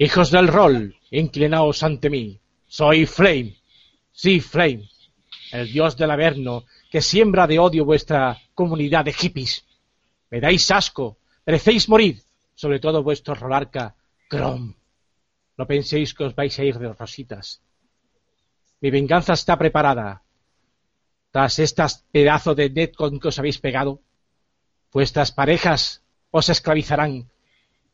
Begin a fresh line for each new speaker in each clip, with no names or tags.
Hijos del rol, inclinaos ante mí. Soy Flame. Sí, Flame. El dios del Averno, que siembra de odio vuestra comunidad de hippies. Me dais asco. Merecéis morir. Sobre todo vuestro rolarca, Crom. No penséis que os vais a ir de rositas. Mi venganza está preparada. Tras estas pedazos de netcon que os habéis pegado, vuestras parejas os esclavizarán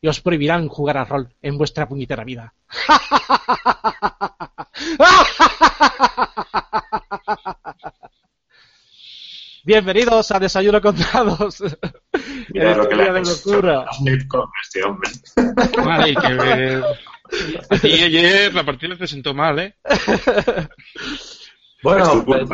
y os prohibirán jugar al rol en vuestra puñetera vida. Bienvenidos a Desayuno con Dados.
Mira lo que le
de locura.
con este hombre.
Ay, que ti ayer la partida te sentó mal, ¿eh?
Bueno,
pues,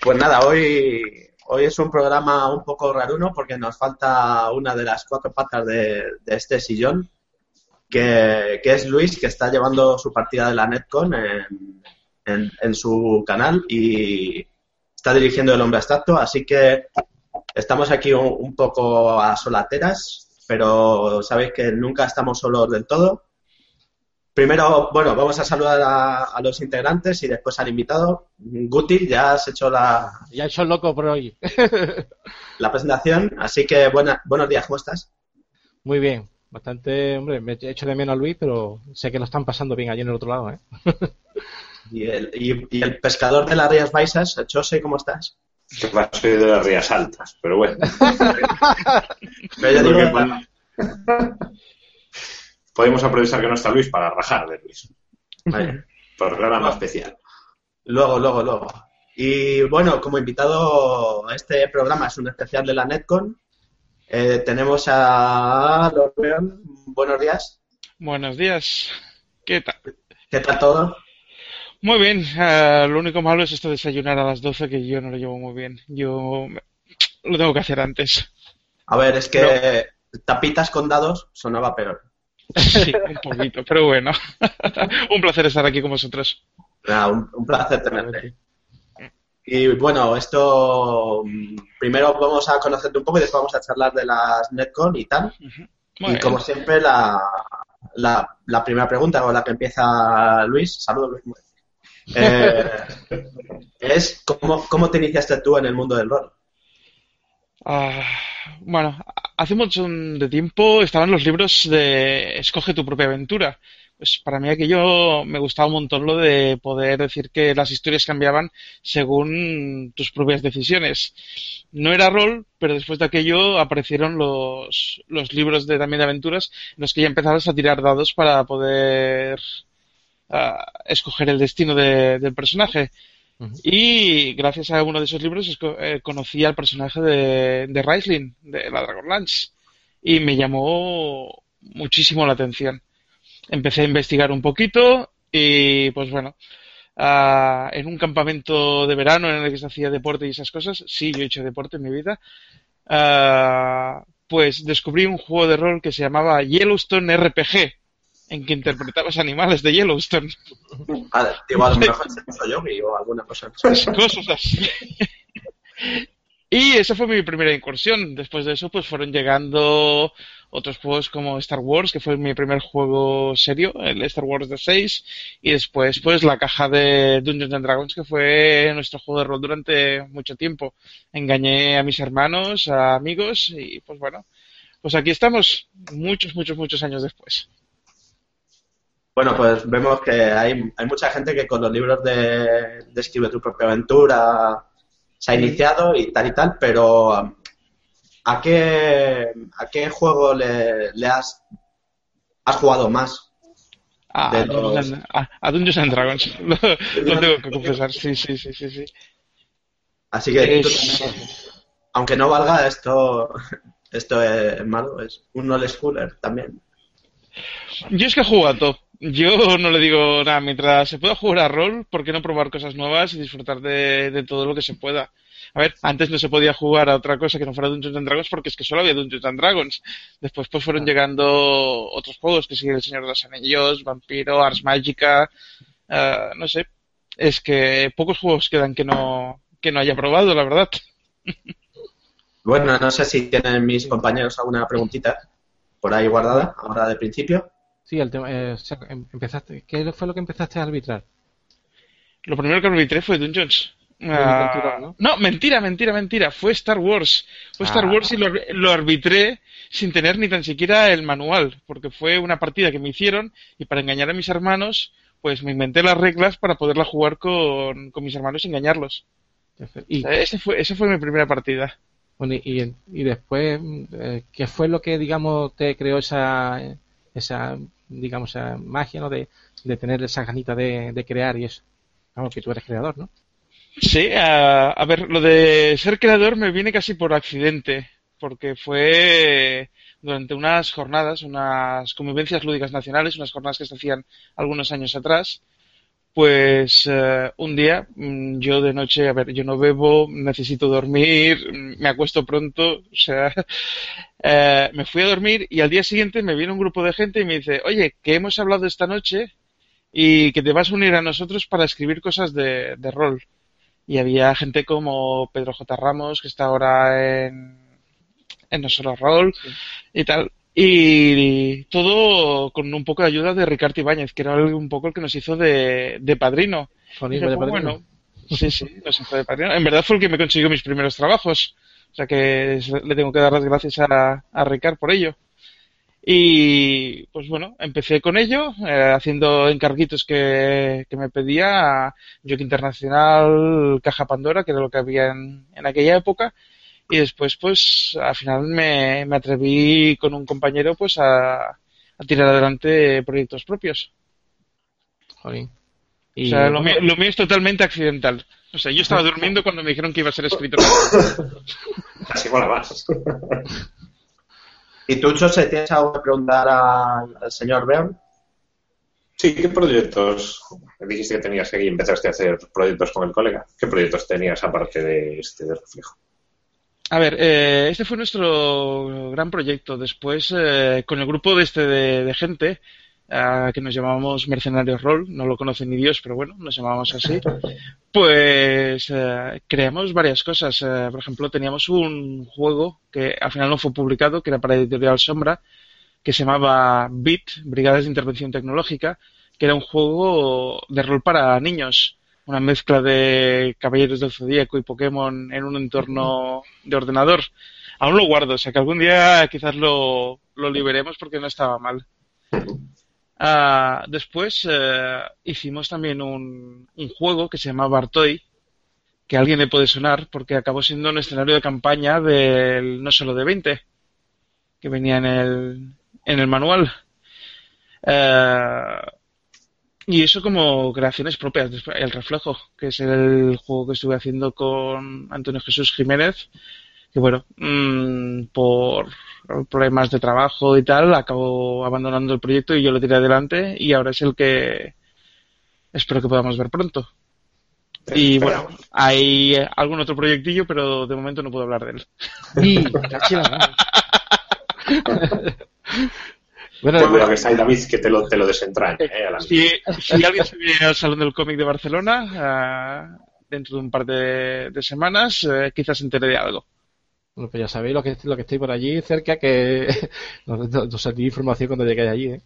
pues nada, hoy, hoy es un programa un poco raruno porque nos falta una de las cuatro patas de, este sillón, que, es Luis, que está llevando su partida de la Netcon en, en- en su canal y está dirigiendo el hombre abstracto, así que estamos aquí un, un poco a solateras, pero sabéis que nunca estamos solos del todo. Primero, bueno, vamos a saludar a, a los integrantes y después al invitado. Guti, ya has hecho la,
Ya he hecho el loco por hoy.
la presentación, así que buena- buenos días, ¿cómo estás?
Muy bien. Bastante, hombre, me echo de menos a Luis, pero sé que lo están pasando bien allí en el otro lado, ¿eh?
Y el, y- y el pescador de las Rías Baixas, Chose, ¿cómo estás?
Soy de las Rías Altas, pero bueno.
Pero yo digo,
Podemos aprovechar que no está Luis para rajar de Luis.
vale.
Programa especial.
Luego, luego, luego. Y bueno, como invitado a este programa es un especial de la Netcon. eh, tenemos a Lorbeon. Buenos días.
Buenos días. ¿Qué tal?
¿Qué tal todo?
Muy bien. ah, lo único malo es esto de desayunar a las 12, que yo no lo llevo muy bien. Yo me- lo tengo que hacer antes.
A ver, es que tapitas con dados sonaba peor.
Sí, un poquito, pero bueno. un placer estar aquí con vosotros.
Nada, un, un placer tenerte. Y bueno, esto mm, primero vamos a conocerte un poco y después vamos a charlar de las Netcon y tal. Y
bien.
como siempre, la, la, la primera pregunta con la que empieza Luis, saludos Luis, eh, es ¿cómo, ¿cómo te iniciaste tú en el mundo del rol?
Ah, bueno, hace mucho de tiempo estaban los libros de Escoge tu propia aventura. Pues para mí aquello me gustaba un montón lo de poder decir que las historias cambiaban según tus propias decisiones. No era rol, pero después de aquello aparecieron los, los libros de también de aventuras en los que ya empezabas a tirar dados para poder ah, escoger el destino de- del personaje. Y gracias a uno de esos libros eh, conocí al personaje de, de de la Dragonlance, y me llamó muchísimo la atención. Empecé a investigar un poquito y pues bueno, ah, en un campamento de verano en el que se hacía deporte y esas cosas, sí, yo he hecho deporte en mi vida, ah, pues descubrí un juego de rol que se llamaba Yellowstone RPG, en que interpretabas animales de Yellowstone.
Digo, a lo mejor se puso yogi o alguna cosa.
cosas así. Y esa fue mi primera incursión. Después de eso, pues fueron llegando otros juegos como Star Wars, que fue mi primer juego serio, el Star Wars de 6, y después, pues, la caja de Dungeons and Dragons, que fue nuestro juego de rol durante mucho tiempo. Engañé a mis hermanos, a amigos, y pues bueno, pues aquí estamos, muchos, muchos, muchos años después.
Bueno, pues vemos que hay, hay mucha gente que con los libros de, de Escribe tu propia aventura se ha iniciado y tal y tal, pero um, ¿a qué, a qué juego le, le has, has jugado más?
A,
De
Dungeons
los-
and- a- a Dungeons and Dragons, lo, lo tengo que confesar, sí, sí, sí, sí, sí.
Así que
Es-
también, aunque no valga esto, esto es malo, es un old schooler también.
Yo es que juego a todo. Yo no le digo nada, mientras se pueda jugar a rol, ¿por qué no probar cosas nuevas y disfrutar de, de todo lo que se pueda? A ver, antes no se podía jugar a otra cosa que no fuera Dungeons and Dragons porque es que solo había Dungeons and Dragons. Después pues fueron llegando otros juegos que siguen El Señor de los Anillos, Vampiro, Ars Magica, eh, no sé. Es que pocos juegos quedan que no, que no haya probado, la verdad.
Bueno, no sé si tienen mis compañeros alguna preguntita por ahí guardada, ahora de principio.
Sí, el tema, eh, o sea, em- empezaste, ¿qué fue lo que empezaste a arbitrar?
Lo primero que arbitré fue Dungeons. Ah,
¿no?
no, mentira, mentira, mentira. Fue Star Wars. Fue Star
Ah.
Wars y lo, lo arbitré sin tener ni tan siquiera el manual, porque fue una partida que me hicieron y para engañar a mis hermanos, pues me inventé las reglas para poderla jugar con, con mis hermanos y engañarlos.
Y,
O sea, ese fue, esa fue mi primera partida.
Bueno, y, después, eh, ¿qué fue lo que, digamos, te creó esa, esa digamos, esa magia, ¿no? De, de tener esa ganita de, de crear y eso. Vamos, que tú eres creador, ¿no?
Sí, a, a ver, lo de ser creador me viene casi por accidente, porque fue durante unas jornadas, unas convivencias lúdicas nacionales, unas jornadas que se hacían algunos años atrás, pues eh, un día mm, yo de noche, a ver, yo no bebo, necesito dormir, mm, me acuesto pronto, o sea, eh, me fui a dormir y al día siguiente me viene un grupo de gente y me dice, oye, que hemos hablado esta noche y que te vas a unir a nosotros para escribir cosas de, de rol. Y había gente como Pedro J. Ramos, que está ahora en, en No Solo Roll y tal. Y todo con un poco de ayuda de Ricardo Ibáñez, que era un poco el que nos hizo de, de padrino. Dije, pues
padrino.
bueno, sí, sí, nos hizo de padrino. En verdad fue el que me consiguió mis primeros trabajos. O sea que le tengo que dar las gracias a, a Ricard por ello. Y pues bueno, empecé con ello, eh, haciendo encarguitos que, que me pedía Jock Internacional, Caja Pandora, que era lo que había en, en aquella época. Y después, pues, al final me, me atreví con un compañero, pues, a, a tirar adelante proyectos propios.
Joder.
O sea, lo, mío, lo mío es totalmente accidental. O sea, yo estaba durmiendo cuando me dijeron que iba a ser escritor.
Así mola más.
¿Y tú, José, tienes algo que preguntar al, al señor Beon?
Sí, ¿qué proyectos? Me dijiste que tenías que aquí empezaste a hacer proyectos con el colega. ¿Qué proyectos tenías aparte de este de reflejo?
A ver, eh, este fue nuestro gran proyecto. Después, eh, con el grupo de este de, de gente, ah, que nos llamábamos Mercenarios Roll, no lo conoce ni Dios, pero bueno, nos llamábamos así, pues eh, creamos varias cosas. Eh, por ejemplo, teníamos un juego que al final no fue publicado, que era para Editorial Sombra, que se llamaba BIT, Brigadas de Intervención Tecnológica, que era un juego de rol para niños una mezcla de Caballeros del Zodíaco y Pokémon en un entorno de ordenador. Aún lo guardo, o sea que algún día quizás lo, lo liberemos porque no estaba mal. Ah, después eh, hicimos también un, un juego que se llama Bartoy, que a alguien le puede sonar porque acabó siendo un escenario de campaña del no solo de 20, que venía en el, en el manual. Eh, y eso como creaciones propias. El Reflejo, que es el juego que estuve haciendo con Antonio Jesús Jiménez, que bueno, mm, por problemas de trabajo y tal, acabó abandonando el proyecto y yo lo tiré adelante y ahora es el que espero que podamos ver pronto. Y bueno, hay algún otro proyectillo, pero de momento no puedo hablar de él.
¿no? Bueno,
Bueno, que está ahí David, que te lo, te lo desentraña. ¿eh? A la
Si, si alguien se viene al Salón del Cómic de Barcelona, ah, dentro de un par de, de semanas, eh, quizás se entere de algo.
Bueno, pues ya sabéis lo que, lo que estoy por allí cerca, que nos, nos, nos di información cuando lleguéis allí. ¿eh?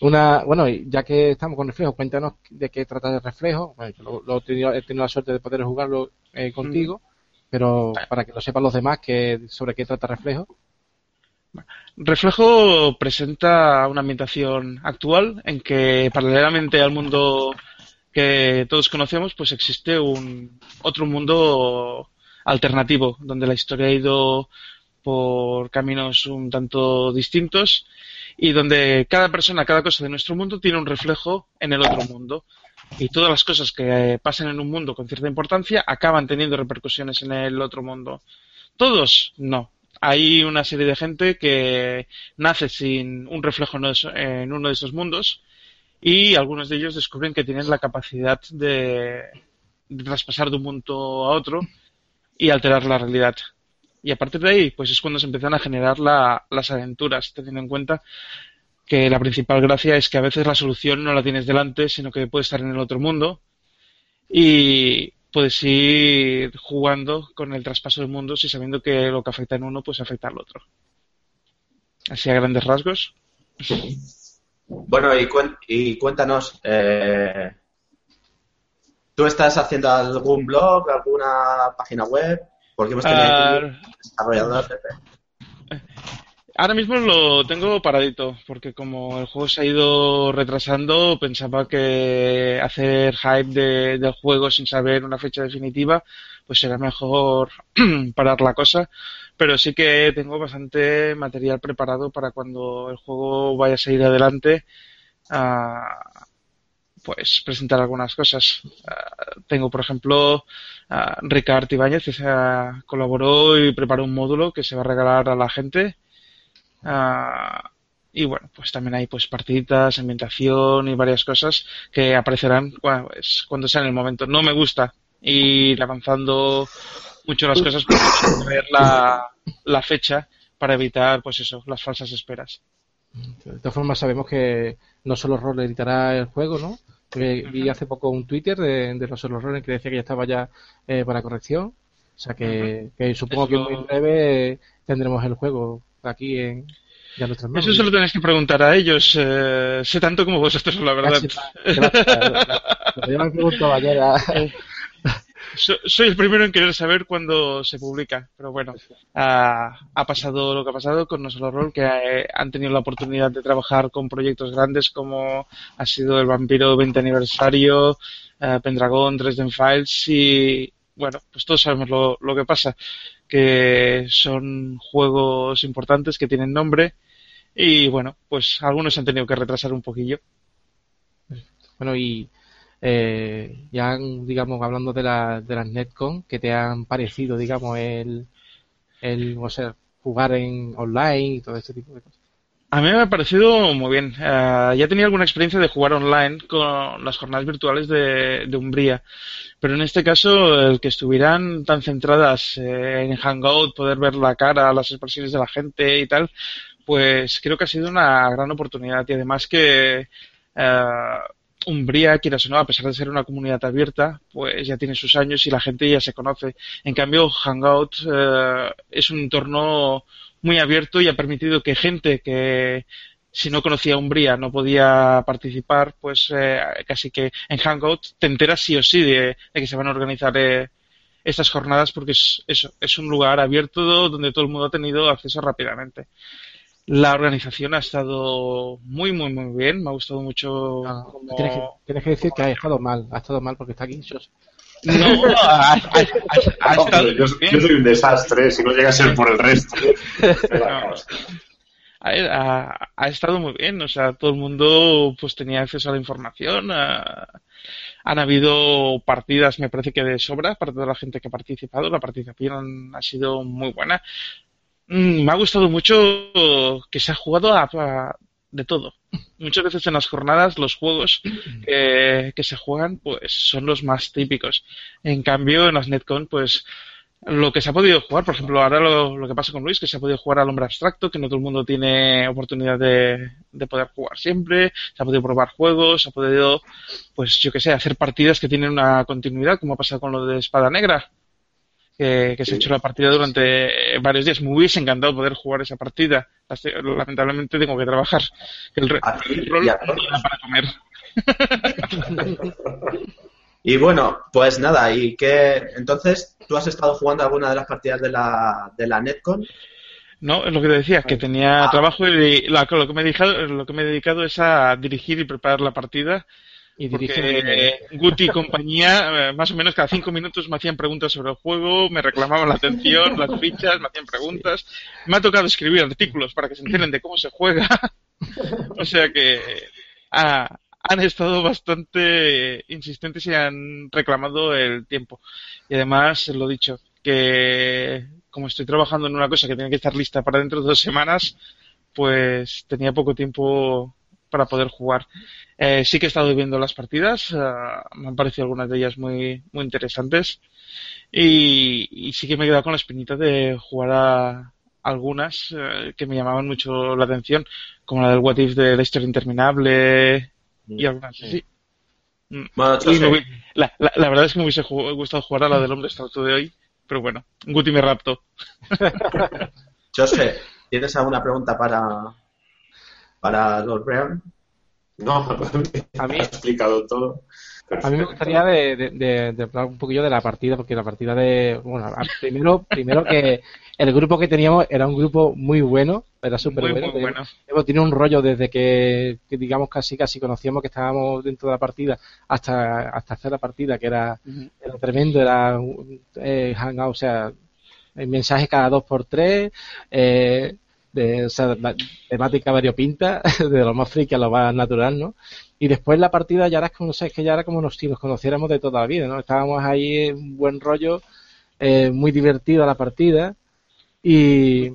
Una, bueno, ya que estamos con reflejo, cuéntanos de qué trata el reflejo. Bueno, yo lo, lo he, tenido, he tenido la suerte de poder jugarlo eh, contigo, pero para que lo sepan los demás que sobre qué trata reflejo.
Reflejo presenta una ambientación actual en que paralelamente al mundo que todos conocemos, pues existe un otro mundo alternativo donde la historia ha ido por caminos un tanto distintos y donde cada persona, cada cosa de nuestro mundo tiene un reflejo en el otro mundo. Y todas las cosas que pasan en un mundo con cierta importancia acaban teniendo repercusiones en el otro mundo. Todos, no. Hay una serie de gente que nace sin un reflejo en uno de esos mundos y algunos de ellos descubren que tienen la capacidad de, traspasar de un mundo a otro y alterar la realidad. Y a partir de ahí, pues es cuando se empiezan a generar las aventuras, teniendo en cuenta que la principal gracia es que a veces la solución no la tienes delante, sino que puede estar en el otro mundo. Y puedes ir jugando con el traspaso de mundos y sabiendo que lo que afecta en uno, pues afecta al otro. Así a grandes rasgos.
Bueno, y, cuéntanos, eh, ¿tú estás haciendo algún blog, alguna página web? Porque hemos tenido uh, desarrollador
Ahora mismo lo tengo paradito, porque como el juego se ha ido retrasando, pensaba que hacer hype del juego sin saber una fecha definitiva, pues será mejor parar la cosa. Pero sí que tengo bastante material preparado para cuando el juego vaya a seguir adelante, pues presentar algunas cosas. tengo, por ejemplo, a Ricard Ibáñez, que se colaboró y preparó un módulo que se va a regalar a la gente Ah, y bueno, pues también hay pues partiditas, ambientación y varias cosas que aparecerán pues, cuando sea en el momento. No me gusta ir avanzando mucho las cosas para ver la, la fecha para evitar pues eso, las falsas esperas.
De todas formas sabemos que no solo Rol editará el juego, ¿no? vi hace poco un Twitter de, de los solo que decía que ya estaba ya eh, para corrección. O sea que, supongo que muy breve tendremos el juego aquí en ya
Eso se lo tenéis que preguntar a ellos. Eh, sé tanto como vosotros, la verdad. soy el primero en querer saber cuándo se publica, pero bueno, ha, pasado lo que ha pasado con No Solo Roll, que eh, han tenido la oportunidad de trabajar con proyectos grandes como ha sido el Vampiro 20 aniversario, eh, Pendragon, Dresden Files y bueno, pues todos sabemos lo, lo que pasa que son juegos importantes que tienen nombre y bueno, pues algunos han tenido que retrasar un poquillo.
Bueno, y eh, ya, digamos, hablando de, la, de las Netcon, ¿qué te han parecido, digamos, el, el o sea, jugar en online y todo este tipo de cosas?
A mí me ha parecido muy bien. Uh, ya tenía alguna experiencia de jugar online con las jornadas virtuales de, de Umbría, pero en este caso el que estuvieran tan centradas eh, en Hangout, poder ver la cara, las expresiones de la gente y tal, pues creo que ha sido una gran oportunidad y además que uh, Umbría, quieras o no, a pesar de ser una comunidad abierta, pues ya tiene sus años y la gente ya se conoce. En cambio, Hangout uh, es un entorno muy abierto y ha permitido que gente que si no conocía Umbría no podía participar, pues eh, casi que en Hangout te enteras sí o sí de, que se van a organizar eh, estas jornadas porque es eso, es un lugar abierto donde todo el mundo ha tenido acceso rápidamente. La organización ha estado muy, muy, muy bien. Me ha gustado mucho.
tienes, que, decir que ha estado mal. Ha estado mal porque está aquí.
No, ha, estado yo, soy un desastre si no llega a ser por el resto.
ha, estado muy bien, o sea, todo el mundo pues tenía acceso a la información. han habido partidas, me parece que de sobra para toda la gente que ha participado. La participación ha sido muy buena. Mm, me ha gustado mucho que se ha jugado a, de todo. Muchas veces en las jornadas los juegos que, se juegan pues son los más típicos. En cambio en las Netcon pues lo que se ha podido jugar, por ejemplo, ahora lo, que pasa con Luis, que se ha podido jugar al hombre abstracto, que no todo el mundo tiene oportunidad de, de poder jugar siempre, se ha podido probar juegos, se ha podido, pues yo que sé, hacer partidas que tienen una continuidad, como ha pasado con lo de Espada Negra, que, se ha hecho la partida durante varios días. Me hubiese encantado poder jugar esa partida. Lamentablemente tengo que trabajar. El, rol para comer.
y bueno, pues nada, y que entonces, ¿tú has estado jugando alguna de las partidas de la, de la Netcon?
No, es lo que te decía, que tenía ah. trabajo y lo, que me he dedicado, lo que me he dedicado es a dirigir y preparar la partida y Porque Guti y compañía, eh, más o menos cada cinco minutos me hacían preguntas sobre el juego, me reclamaban la atención, las fichas, me hacían preguntas. Me ha tocado escribir artículos para que se enteren de cómo se juega. o sea que ah, han estado bastante insistentes y han reclamado el tiempo. Y además, lo dicho, que como estoy trabajando en una cosa que tiene que estar lista para dentro de dos semanas, pues tenía poco tiempo para poder jugar. Eh, sí que he estado viendo las partidas, eh, me han parecido algunas de ellas muy, muy interesantes y, sí que me he quedado con la espinita de jugar a algunas eh, que me llamaban mucho la atención, como la del What If de la historia interminable y algunas sí. Mm. la, la, verdad es que me hubiese gustado jugar a la del hombre estatuto de hoy, pero bueno, Guti me rapto.
José, ¿tienes alguna pregunta para, para Lord Brown?
No, a mí, ha explicado todo.
A mí me gustaría de, hablar un poquillo de la partida, porque la partida de. Bueno, primero, primero que el grupo que teníamos era un grupo muy bueno, era súper bueno. bueno. Tiene un rollo desde que, digamos, casi casi conocíamos que estábamos dentro de la partida hasta, hasta hacer la partida, que era, tremendo, era eh, hangout, o sea, mensajes cada dos por tres, eh, de, o sea, temática variopinta, de lo más friki a lo más natural, ¿no? Y después la partida ya era como, no sé, es que ya era como si nos conociéramos de toda la vida, ¿no? Estábamos ahí en buen rollo, eh, muy divertida la partida y,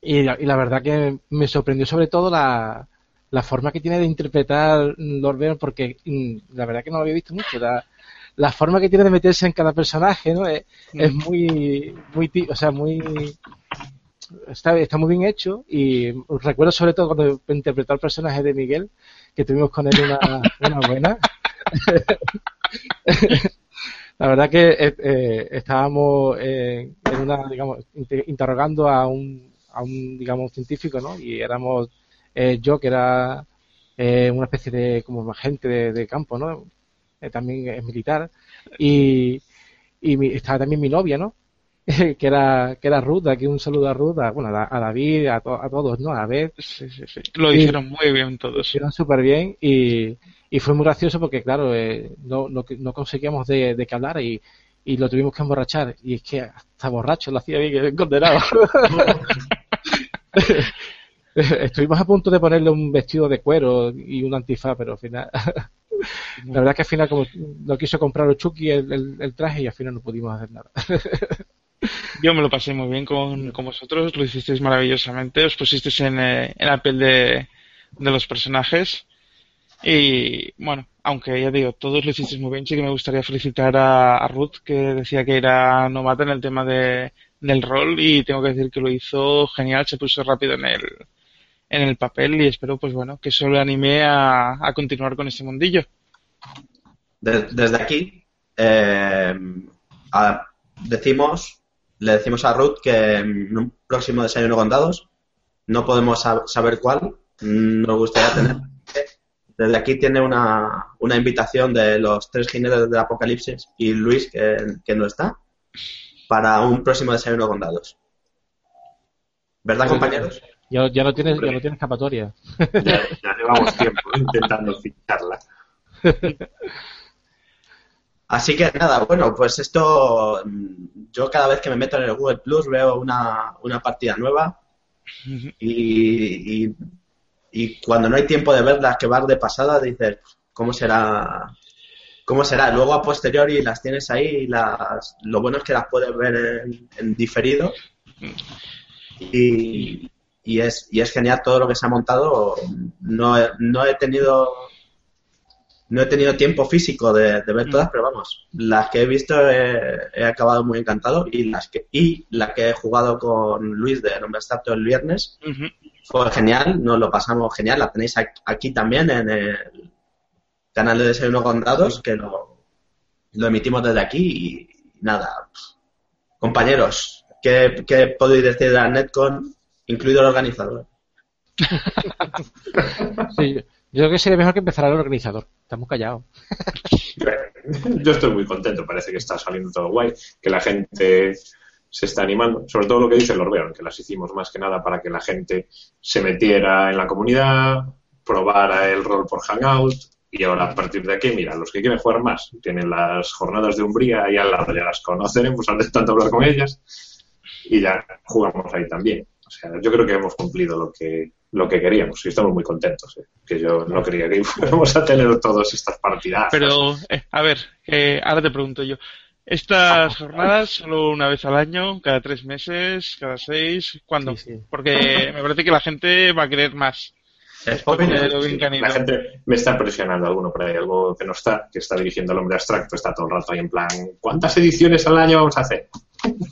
y, la verdad que me sorprendió sobre todo la, la forma que tiene de interpretar Lord porque mm, la verdad que no lo había visto mucho. La, la forma que tiene de meterse en cada personaje, ¿no? Es, es mm. muy, muy, o sea, muy, está, está muy bien hecho y recuerdo sobre todo cuando interpretó el personaje de Miguel, que tuvimos con él una, una buena. La verdad que eh, eh, estábamos eh, en una, digamos, interrogando a un, a un, digamos, científico, ¿no? Y éramos yo, que era una especie de, como agente de, de campo, ¿no? también es militar. Y, y estaba también mi novia, ¿no? que era que era Ruth, aquí un saludo a Ruth, a, bueno, a, David, a, a, todos, ¿no? A ver.
Lo hicieron muy bien todos. Lo
hicieron súper bien y, y fue muy gracioso porque, claro, eh, no, no, no, conseguíamos de, de que hablara y, y lo tuvimos que emborrachar. Y es que hasta borracho lo hacía bien, condenado. Estuvimos a punto de ponerle un vestido de cuero y un antifaz, pero al final. la verdad que al final, como no quiso comprar Chucky el, el, el traje y al final no pudimos hacer nada.
Yo me lo pasé muy bien con, vosotros, lo hicisteis maravillosamente, os pusisteis en, eh, en la piel de, de los personajes. Y bueno, aunque ya digo, todos lo hicisteis muy bien, sí que me gustaría felicitar a, Ruth, que decía que era novata en el tema de, del rol, y tengo que decir que lo hizo genial, se puso rápido en el, en el papel, y espero, pues bueno, que eso le anime a, a continuar con este mundillo.
desde aquí, eh, decimos le decimos a Ruth que en un próximo desayuno con dados, no podemos saber cuál, nos gustaría tener. Desde aquí tiene una, una invitación de los tres jinetes del apocalipsis y Luis, que, no está, para un próximo desayuno con dados. ¿Verdad, compañeros?
Ya, ya no tienes, ya no tienes escapatoria.
Ya, ya llevamos tiempo intentando ficharla.
Así que nada, bueno, pues esto, mm, yo cada vez que me meto en el Google Plus veo una, una partida nueva y, y, cuando no hay tiempo de ver las que vas de pasada dices, ¿cómo será? ¿Cómo será? Luego a posteriori las tienes ahí y las, lo bueno es que las puedes ver en, diferido y, y, es, y es genial todo lo que se ha montado. No, no he tenido no he tenido tiempo físico de, ver mm. todas, pero vamos, las que he visto he, acabado muy encantado y las que y la que he jugado con Luis de Nombre Starto el viernes fue genial, nos lo pasamos genial, la tenéis aquí también en el canal de Desayuno con Dados, que lo, lo emitimos desde aquí y nada, compañeros, ¿qué, qué podéis decir de la Netcon, incluido el organizador?
sí. Yo creo que sería mejor que empezara el organizador. Estamos callados.
Yo estoy muy contento. Parece que está saliendo todo guay. Que la gente se está animando. Sobre todo lo que dice Lorbeon, que las hicimos más que nada para que la gente se metiera en la comunidad, probara el rol por Hangout. Y ahora a partir de aquí, mira, los que quieren jugar más tienen las jornadas de Umbría ahí al lado, ya las conocen, pues antes tanto hablar con ellas y ya jugamos ahí también. O sea, yo creo que hemos cumplido lo que lo que queríamos y estamos muy contentos. ¿eh? Que yo no quería que fuéramos a tener todas estas partidas.
Pero, eh, a ver, eh, ahora te pregunto yo. Estas jornadas solo una vez al año, cada tres meses, cada seis, ¿cuándo?
Sí, sí.
Porque me parece que la gente va a querer más.
Es
Sí, la gente me está presionando alguno por ahí, algo que no está, que está dirigiendo al hombre abstracto, está todo el rato ahí en plan, ¿cuántas ediciones al año vamos a hacer?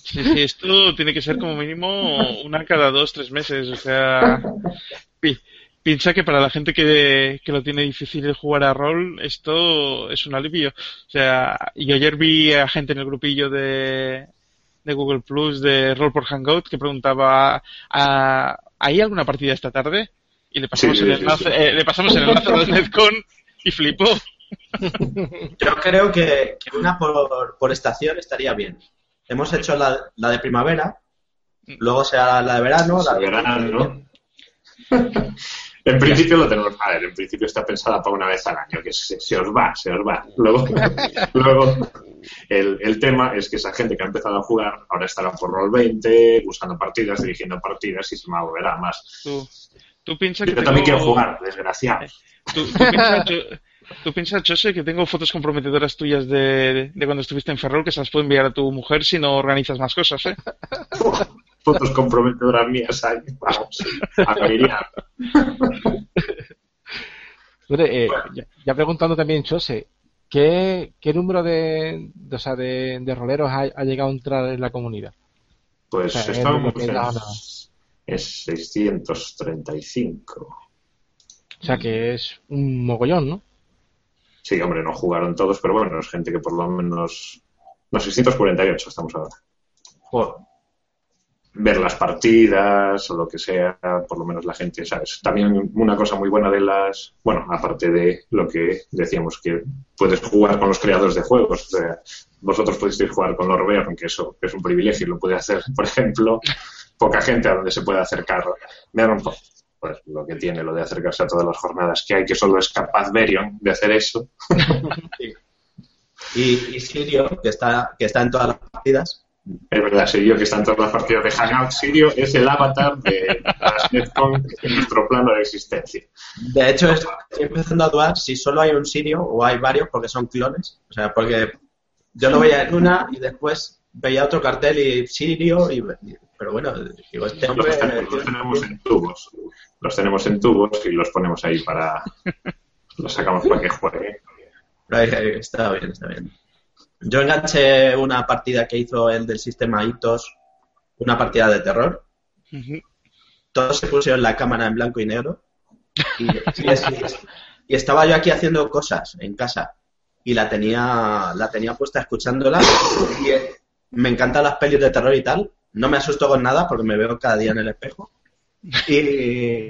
Sí, sí, esto tiene que ser como mínimo una cada dos, tres meses. O sea, pi- piensa que para la gente que, que lo tiene difícil de jugar a rol, esto es un alivio. O sea, y ayer vi a gente en el grupillo de, de Google Plus de Roll por Hangout que preguntaba, ¿a- ¿hay alguna partida esta tarde? Y le pasamos,
Sí,
el, enlace,
sí.
eh, le pasamos el enlace del Netcon y flipó.
Yo creo que, que una por, por estación estaría bien. Hemos hecho la, la de primavera, luego será la de verano, la de
verán, ¿no? En principio lo tenemos, a ver, en principio está pensada para una vez al año, que se, se os va, se os va. Luego, luego el, el tema es que esa gente que ha empezado a jugar ahora estará por Roll 20, buscando partidas, dirigiendo partidas y se moverá más.
Tú, tú piensas que
Yo también
tengo-
quiero jugar, desgraciado.
¿Tú, tú piensas, Cho- tú piensas, Chose, que tengo fotos comprometedoras tuyas de, de cuando estuviste en Ferrol que se las puedo enviar a tu mujer si no organizas más cosas, ¿eh?
Fotos comprometedoras mías ahí, vamos, a
eh, ya, ya preguntando también, Chose, ¿qué, qué número de, de, o sea, de, de roleros ha, ha llegado a entrar en la comunidad?
Pues
O sea, es
estamos
lo que
en
da una-
es 635.
O sea, que es un mogollón, ¿no?
Sí, hombre, no jugaron todos, pero bueno, es gente que por lo menos... No, 648 estamos ahora.
Joder.
Ver las partidas o lo que sea, por lo menos la gente, ¿sabes? También una cosa muy buena de las... Bueno, aparte de lo que decíamos, que puedes jugar con los creadores de juegos. O sea, vosotros pudisteis jugar con los Reveon, que eso es un privilegio y lo puede hacer, por ejemplo, poca gente a donde se puede acercar. Me un poco pues lo que tiene lo de acercarse a todas las jornadas que hay, que solo es capaz Berion de hacer eso.
Y, y Sirio, que está, que está en todas las partidas.
Es verdad, Sirio, que está en todas las partidas de Hangout. Sirio es el avatar de las Netcon en nuestro plano de existencia.
De hecho, es- estoy empezando a dudar si solo hay un Sirio o hay varios porque son clones. O sea, porque yo lo veía en una y después veía otro cartel y Sirio. Y, pero bueno, digo, este hombre.
Los tenemos, los tenemos en tubos. Los tenemos en tubos y los ponemos ahí para... Los sacamos para que juegue.
Ahí, ahí, Está bien, está bien. Yo enganché una partida que hizo el del sistema Hitos, una partida de terror. Todos se pusieron la cámara en blanco y negro. Y, y es- y estaba yo aquí haciendo cosas en casa. Y la tenía, la tenía puesta escuchándola. Y eh, me encantan las pelis de terror y tal. No me asusto con nada porque me veo cada día en el espejo. Y,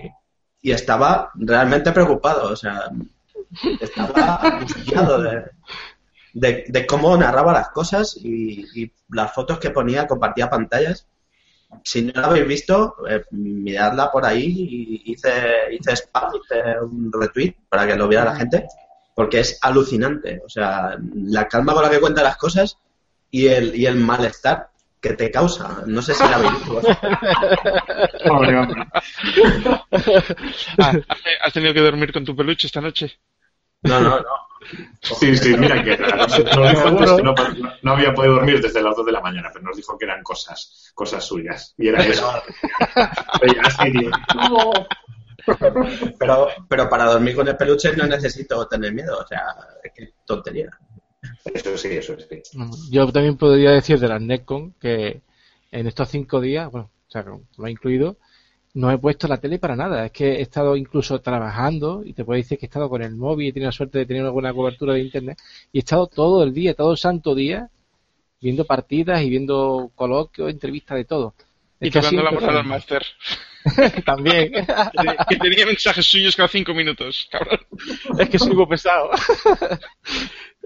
y estaba realmente preocupado. O sea, estaba angustiado de, de, cómo narraba las cosas y, y las fotos que ponía, compartía pantallas. Si no la habéis visto, eh, miradla por ahí y hice, hice spam, hice un retweet para que lo viera la gente, porque es alucinante. O sea, la calma con la que cuenta las cosas y el, y el malestar que te causa. No sé si la habéis visto.
Pobre hombre.
Ah, ¿has- ¿Has tenido que dormir con tu peluche esta noche?
No, no, no.
Sí, sí, mira que nos dijo antes que no, no había podido dormir desde las 2 de la mañana, pero nos dijo que eran cosas, cosas suyas. Y era eso.
Pero, pero para dormir con el peluche no necesito tener miedo. O sea, es que tontería.
Eso sí, eso sí.
Yo también podría decir de las Netcon que en estos cinco días, bueno, o sea, lo he incluido, no he puesto la tele para nada. Es que he estado incluso trabajando y te puedo decir que he estado con el móvil y he tenido la suerte de tener una buena cobertura de internet y he estado todo el día, todo el santo día viendo partidas y viendo coloquios, entrevistas de todo.
Y
Es
tocando la moral al máster.
También.
Que tenía mensajes suyos cada cinco minutos, cabrón.
es que soy muy pesado.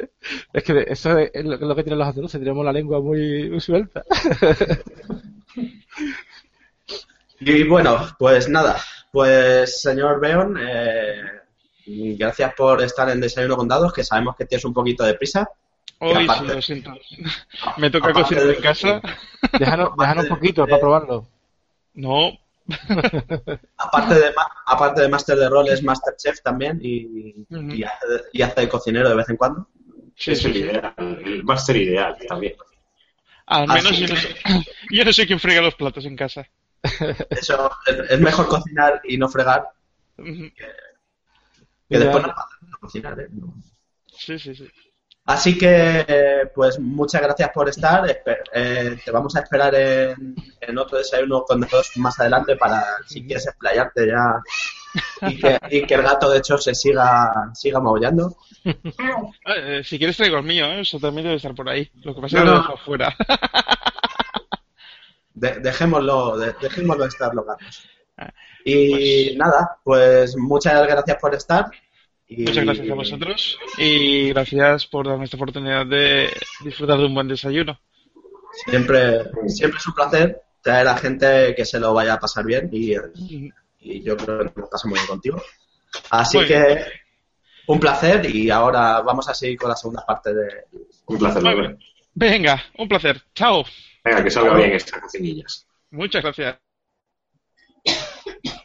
es que eso es lo es lo que tienen los andaluces, tenemos la lengua muy, muy suelta.
Y bueno, pues nada, pues señor Beon, eh, gracias por estar en Desayuno con Dados, que sabemos que tienes un poquito de prisa.
Hoy sí,
aparte-
lo siento. Me toca cocinar en casa.
Déjanos, déjanos un poquito para probarlo.
No,
Aparte de, ma- aparte de Master de Rol, es Masterchef también y, y, hace, y hace de cocinero de vez en cuando.
Sí,
es
sí,
el
sí.
ideal, el máster ideal también.
Al menos
Así
yo no, soy, yo no soy quien frega los platos en casa.
Eso es, mejor cocinar y no fregar que
Mira,
después no cocinar. ¿eh?
Sí, sí, sí.
Así que, pues muchas gracias por estar. Eh, te vamos a esperar en, en otro desayuno con dos más adelante para, si quieres, explayarte ya y que, y que el gato, de hecho, se siga, siga maullando.
Eh, si quieres traigo el mío, ¿eh? eso también debe estar por ahí. Lo que pasa es
No,
que lo
no.
dejo afuera.
De- dejémoslo, de- dejémoslo estar los gatos.
Ah,
Y
pues-
nada, pues muchas gracias por estar. Y,
Muchas gracias a vosotros y gracias por darme esta oportunidad de disfrutar de un buen desayuno.
Siempre, siempre es un placer traer a gente que se lo vaya a pasar bien y, y yo creo que nos pasa muy bien contigo. Así
Muy
que un placer y ahora vamos a seguir con la segunda parte de...
Un placer,
Muy
Norbert.
bien. Venga, un placer. Chao.
Venga, que salga bien estas cocinillas.
Muchas gracias.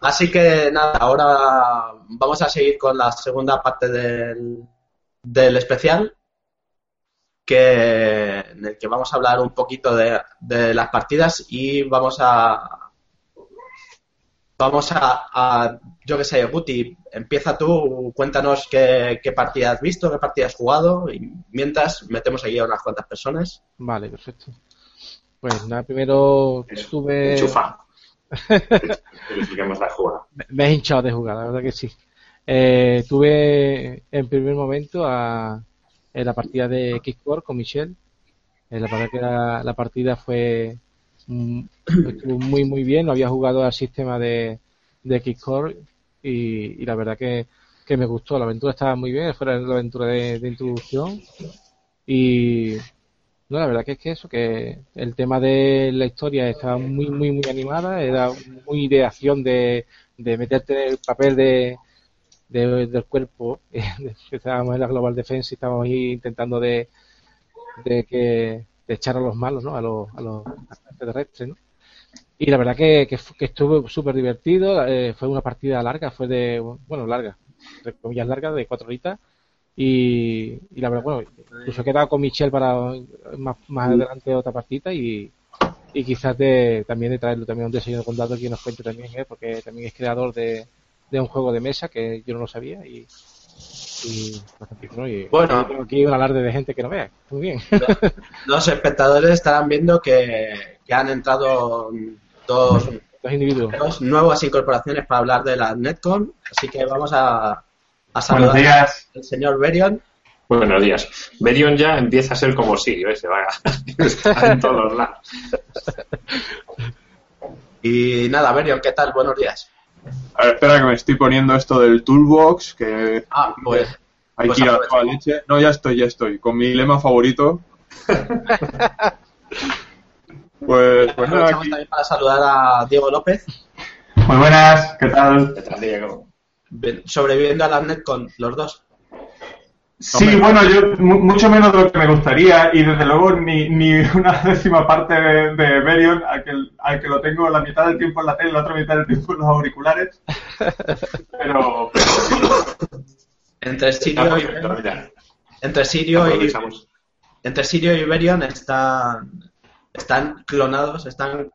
Así que nada, ahora vamos a seguir con la segunda parte del, del especial, que, en el que vamos a hablar un poquito de, de las partidas y vamos a... Vamos a, a yo que sé, Guti, empieza tú, cuéntanos qué, qué partida has visto, qué partida has jugado y mientras metemos aquí a unas cuantas personas.
Vale, perfecto. Pues nada, primero
Eso,
tuve...
Enchufa. La juega.
Me- Me he hinchado de jugar, la verdad que sí. Eh, tuve en primer momento a, en la partida de Kickboard con Michelle. Eh, la verdad que la, la partida fue estuvo muy muy bien. No había jugado al sistema de, de Kickboard y, y la verdad que, que me gustó. La aventura estaba muy bien, fue la aventura de, introducción. Y no, la verdad que es que eso, que el tema de la historia estaba muy, muy, muy animada, era muy de acción de, de meterte en el papel de, de- del cuerpo, estábamos en la Global Defense y estábamos ahí intentando de, de que de echar a los malos, ¿no? A los, a los extraterrestres, ¿no? Y la verdad que, que, estuvo súper divertido, eh, fue una partida larga, fue de, bueno, larga, entre comillas larga, de cuatro horitas, y, y la verdad, bueno, incluso he quedado con Michelle para más, adelante otra partida y, y quizás de, también de traerlo también a un desayuno con datos que nos cuente también él, porque también es creador de un juego de mesa que yo no lo sabía y, y bastante bueno. Y
Bueno.
tengo aquí un alarde de gente que no vea. Muy bien.
Los espectadores estarán viendo que, que han entrado dos,
Los individuos.
dos nuevas incorporaciones para hablar de la Netcon, así que vamos a, a
Buenos
saludar
días.
al señor Berion.
Buenos días. Berion ya empieza a ser como Sirio, ese, vaya. Está en todos lados.
Y nada, Berion, ¿qué tal? Buenos días.
A ver, espera que me estoy poniendo esto del toolbox, que
Ah, pues
hay
pues
que ir a toda leche. No, ya estoy, ya estoy. Con mi lema favorito. pues, pues nada,
aprovechamos
aquí.
también para saludar a Diego López,
Muy buenas, ¿qué tal?
¿Qué tal, Diego?
sobreviviendo a la Netcon, los dos.
Sí,
Hombre.
bueno, yo mu- mucho menos de lo que me gustaría y desde luego ni, ni una décima parte de, de Berion, al que, al que lo tengo la mitad del tiempo en la tele y la otra mitad del tiempo en los auriculares. Pero,
Entre Sirio y, entre Sirio y, entre Sirio y Berion están, están clonados, están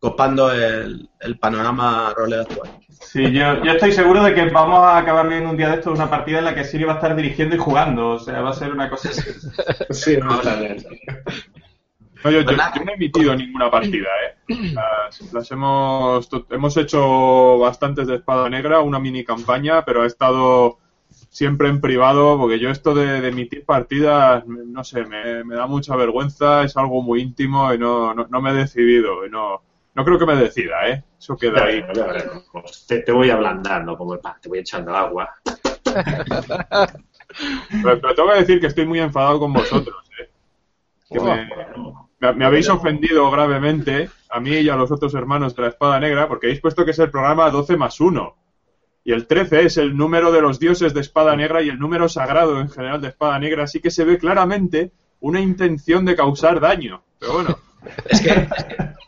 copando el, el panorama roleo actual.
sí, yo, yo estoy seguro de que vamos a acabar viendo un día de esto una partida en la que Siri va a estar dirigiendo y jugando. O sea, va a ser una cosa así.
Sí, vamos a ver.
No, yo, yo- yo no he emitido ninguna partida, ¿eh? Las, las hemos, to- hemos hecho bastantes de espada negra, una mini campaña, pero ha estado siempre en privado, porque yo esto de, de emitir partidas, me- no sé, me, me da mucha vergüenza, es algo muy íntimo y no, no, no me he decidido. Y no, no creo que me decida, ¿eh? Eso queda ahí.
Ya veremos. Te, te voy ablandando como el pan, te voy echando agua.
Pero, pero tengo que decir que estoy muy enfadado con vosotros, ¿eh? Que me, me- me habéis ofendido gravemente, a mí y a los otros hermanos de la Espada Negra, porque habéis puesto que es el programa 12 más 1. Y el 13 es el número de los dioses de Espada Negra y el número sagrado en general de Espada Negra, así que se ve claramente una intención de causar daño. Pero bueno,
Es que,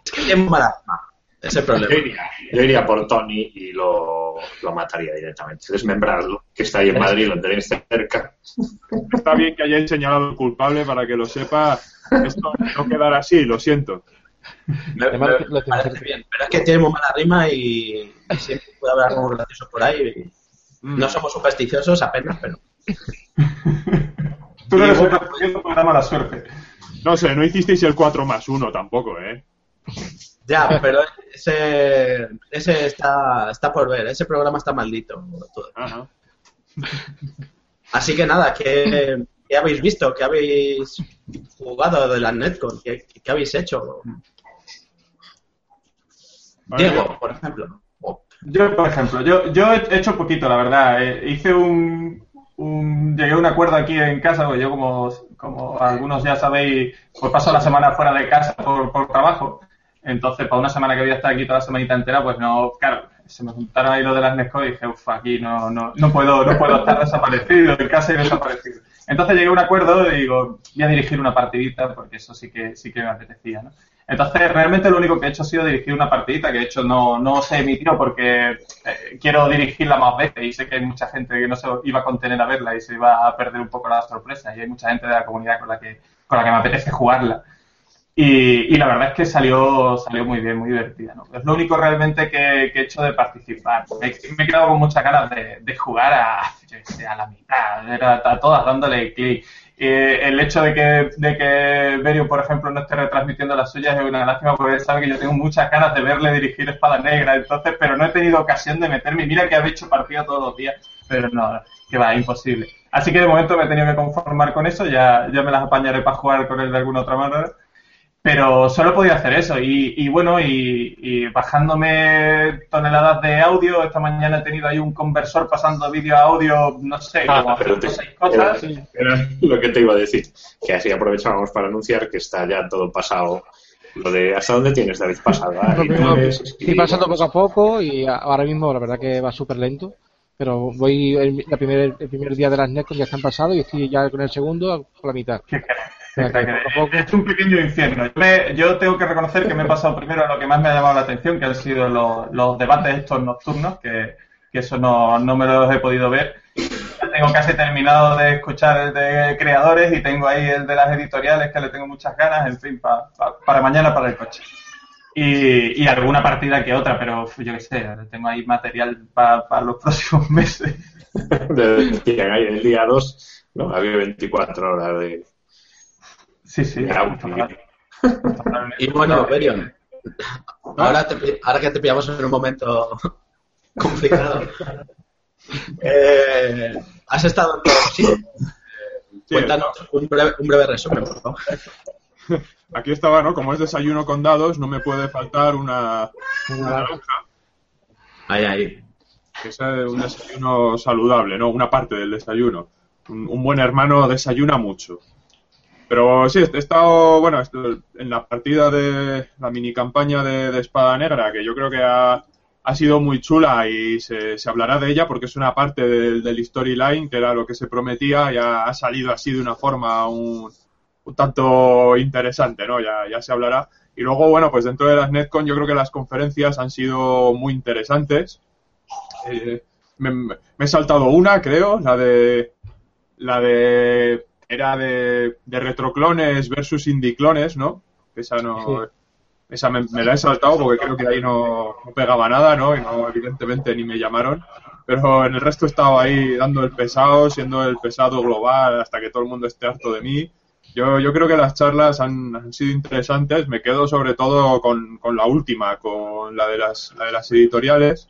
es que, es que tiene mala fama. Es el problema.
Yo iría, yo iría por Tony y lo, lo mataría directamente. Desmembrarlo, que está ahí en Madrid, lo tenéis cerca.
Está bien que hayáis señalado al culpable para que lo sepa. Esto no quedará así, lo siento.
Me,
Además,
me-
lo que-
me parece bien, pero es que tiene muy mala rima y, y siempre puede haber algo gracioso por ahí. y
Mm.
No somos supersticiosos apenas, pero
Tú no eres pues da mala suerte.
No sé, no hicisteis el 4 más 1 tampoco, ¿eh?
Ya, pero ese, ese está, está por ver, ese programa está maldito.
Ajá.
Así que nada, ¿qué, qué habéis visto? ¿Qué habéis jugado de la Netcon? ¿Qué, qué habéis hecho? Diego, por ejemplo.
Yo, por ejemplo, yo, yo he hecho poquito, la verdad. Eh, hice un, un- Llegué a un acuerdo aquí en casa, porque yo, como, como algunos ya sabéis, pues paso la semana fuera de casa por, por trabajo. Entonces, para una semana que voy a estar aquí toda la semanita entera, pues no, claro, se me juntaron ahí lo de las Nesco y dije, uff, aquí no, no, no puedo, no puedo estar desaparecido, en casa y desaparecido. Entonces llegué a un acuerdo y digo, voy a dirigir una partidita, porque eso sí que, sí que me apetecía, ¿no? Entonces, realmente lo único que he hecho ha sido dirigir una partidita, que de hecho no, no se emitió porque eh, quiero dirigirla más veces y sé que hay mucha gente que no se iba a contener a verla y se iba a perder un poco la sorpresa y hay mucha gente de la comunidad con la que, con la que me apetece jugarla. Y, y la verdad es que salió, salió muy bien, muy divertida. ¿no? Es lo único realmente que, he hecho de participar. Me, he quedado con muchas ganas de, de jugar a, yo sé, a la mitad, era a todas dándole clic. Eh, el hecho de que, de que Berio, por ejemplo, no esté retransmitiendo las suyas es una lástima porque sabe que yo tengo muchas ganas de verle dirigir Espada Negra, entonces, pero no he tenido ocasión de meterme. Mira que había hecho partida todos los días, pero no, que va, imposible. Así que de momento me he tenido que conformar con eso, ya, ya me las apañaré para jugar con él de alguna otra manera. Pero solo podía hacer eso. Y, y bueno, y, y bajándome toneladas de audio, esta mañana he tenido ahí un conversor pasando vídeo a audio, no sé,
Ah,
como
pero te-
seis cosas.
era, era lo que te iba a decir. Que así aprovechábamos para anunciar que está ya todo pasado. Lo de ¿hasta dónde tienes, David? Pasado. Ah,
No, Estoy pasando poco a poco y ahora mismo la verdad que va súper lento. Pero voy el, la primer, el primer día de las Netcon ya están pasados y estoy ya con el segundo por la mitad.
Es un pequeño infierno. Yo, me- yo tengo que reconocer que me he pasado primero a lo que más me ha llamado la atención, que han sido los, los debates estos nocturnos, que, que eso no, no me los he podido ver. Ya tengo casi terminado de escuchar el de creadores y tengo ahí el de las editoriales que le tengo muchas ganas, en fin, pa- pa- para mañana para el coche. Y, y alguna partida que otra, pero yo qué sé, tengo ahí material para los próximos meses.
El día 2, no, había 24 horas de,
Sí, sí.
Y bueno, Berion, ahora, te- ahora que te pillamos en un momento complicado, eh, has estado en todos.
Sí,
Cuéntanos un breve, un breve resumen, por favor.
Aquí estaba, ¿no? Como es desayuno con dados, no me puede faltar una, una naranja,
Ahí, ahí.
que es eh, un desayuno saludable, ¿no? Una parte del desayuno. Un, un buen hermano desayuna mucho. Pero sí, he estado, bueno, en la partida de la mini campaña de, Espada Negra, que yo creo que ha, ha sido muy chula y se, se hablará de ella porque es una parte del, del storyline, que era lo que se prometía, y ha, ha salido así de una forma un, un tanto interesante, ¿no? Ya, ya se hablará. Y luego, bueno, pues dentro de las Netcon yo creo que las conferencias han sido muy interesantes. Eh, me, me he saltado una, creo, la de la de era de, de retroclones versus indiclones, ¿no? Esa no esa me, me la he saltado porque creo que ahí no, no pegaba nada, ¿no? Y no evidentemente ni me llamaron. Pero en el resto he estado ahí dando el pesado, siendo el pesado global hasta que todo el mundo esté harto de mí. Yo, yo creo que las charlas han, han sido interesantes. Me quedo sobre todo con, con la última, con la de las, la de las editoriales,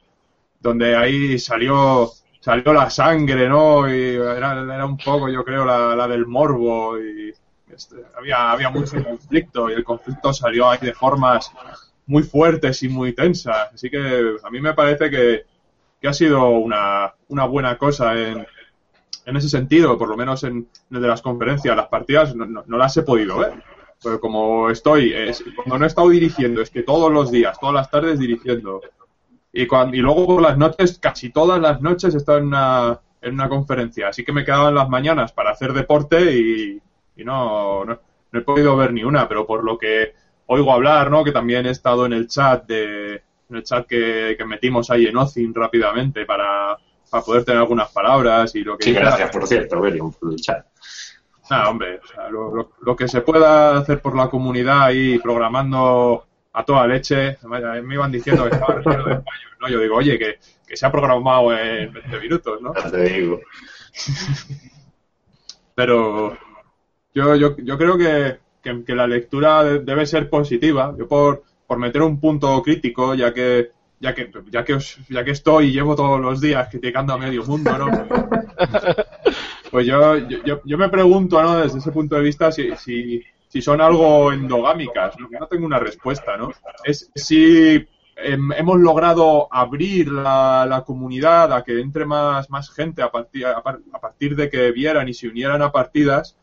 donde ahí salió salió la sangre, ¿no? Y era, era un poco, yo creo, la, del morbo y este, había, había mucho conflicto y el conflicto salió ahí de formas muy fuertes y muy tensas. Así que a mí me parece que, que ha sido una, una buena cosa en, en ese sentido, por lo menos en de las conferencias, las partidas no, no, no las he podido ver. Pero como estoy, es, cuando no he estado dirigiendo, es que todos los días, todas las tardes dirigiendo. Y, cuando, y luego por las noches, casi todas las noches he estado en una, en una conferencia. Así que me quedaban las mañanas para hacer deporte y, y no, no, no he podido ver ni una. Pero por lo que oigo hablar, ¿no? Que también he estado en el chat de, en el chat que, que metimos ahí en Ozin rápidamente para, para poder tener algunas palabras y lo que
Sí, gracias, por cierto, Berium, por el chat.
Nada, hombre, o sea, lo, lo- lo que se pueda hacer por la comunidad ahí programando a toda leche, me iban diciendo que estaba lleno de fallos, ¿no? Yo digo, oye, que, que se ha programado en 20 minutos, ¿no?
Ya te digo.
Pero yo, yo, yo creo que, que, que la lectura de- debe ser positiva. Yo por, por meter un punto crítico, ya que ya que ya que os- ya que estoy y llevo todos los días criticando a medio mundo, ¿no? Pues yo, yo, yo- yo me pregunto, ¿no? Desde ese punto de vista, si, si, si son algo endogámicas, ¿no? No tengo una respuesta, ¿no? Es si em, hemos logrado abrir la, comunidad a que entre más, más gente a partir, a, par- a partir de que vieran y se unieran a partidas,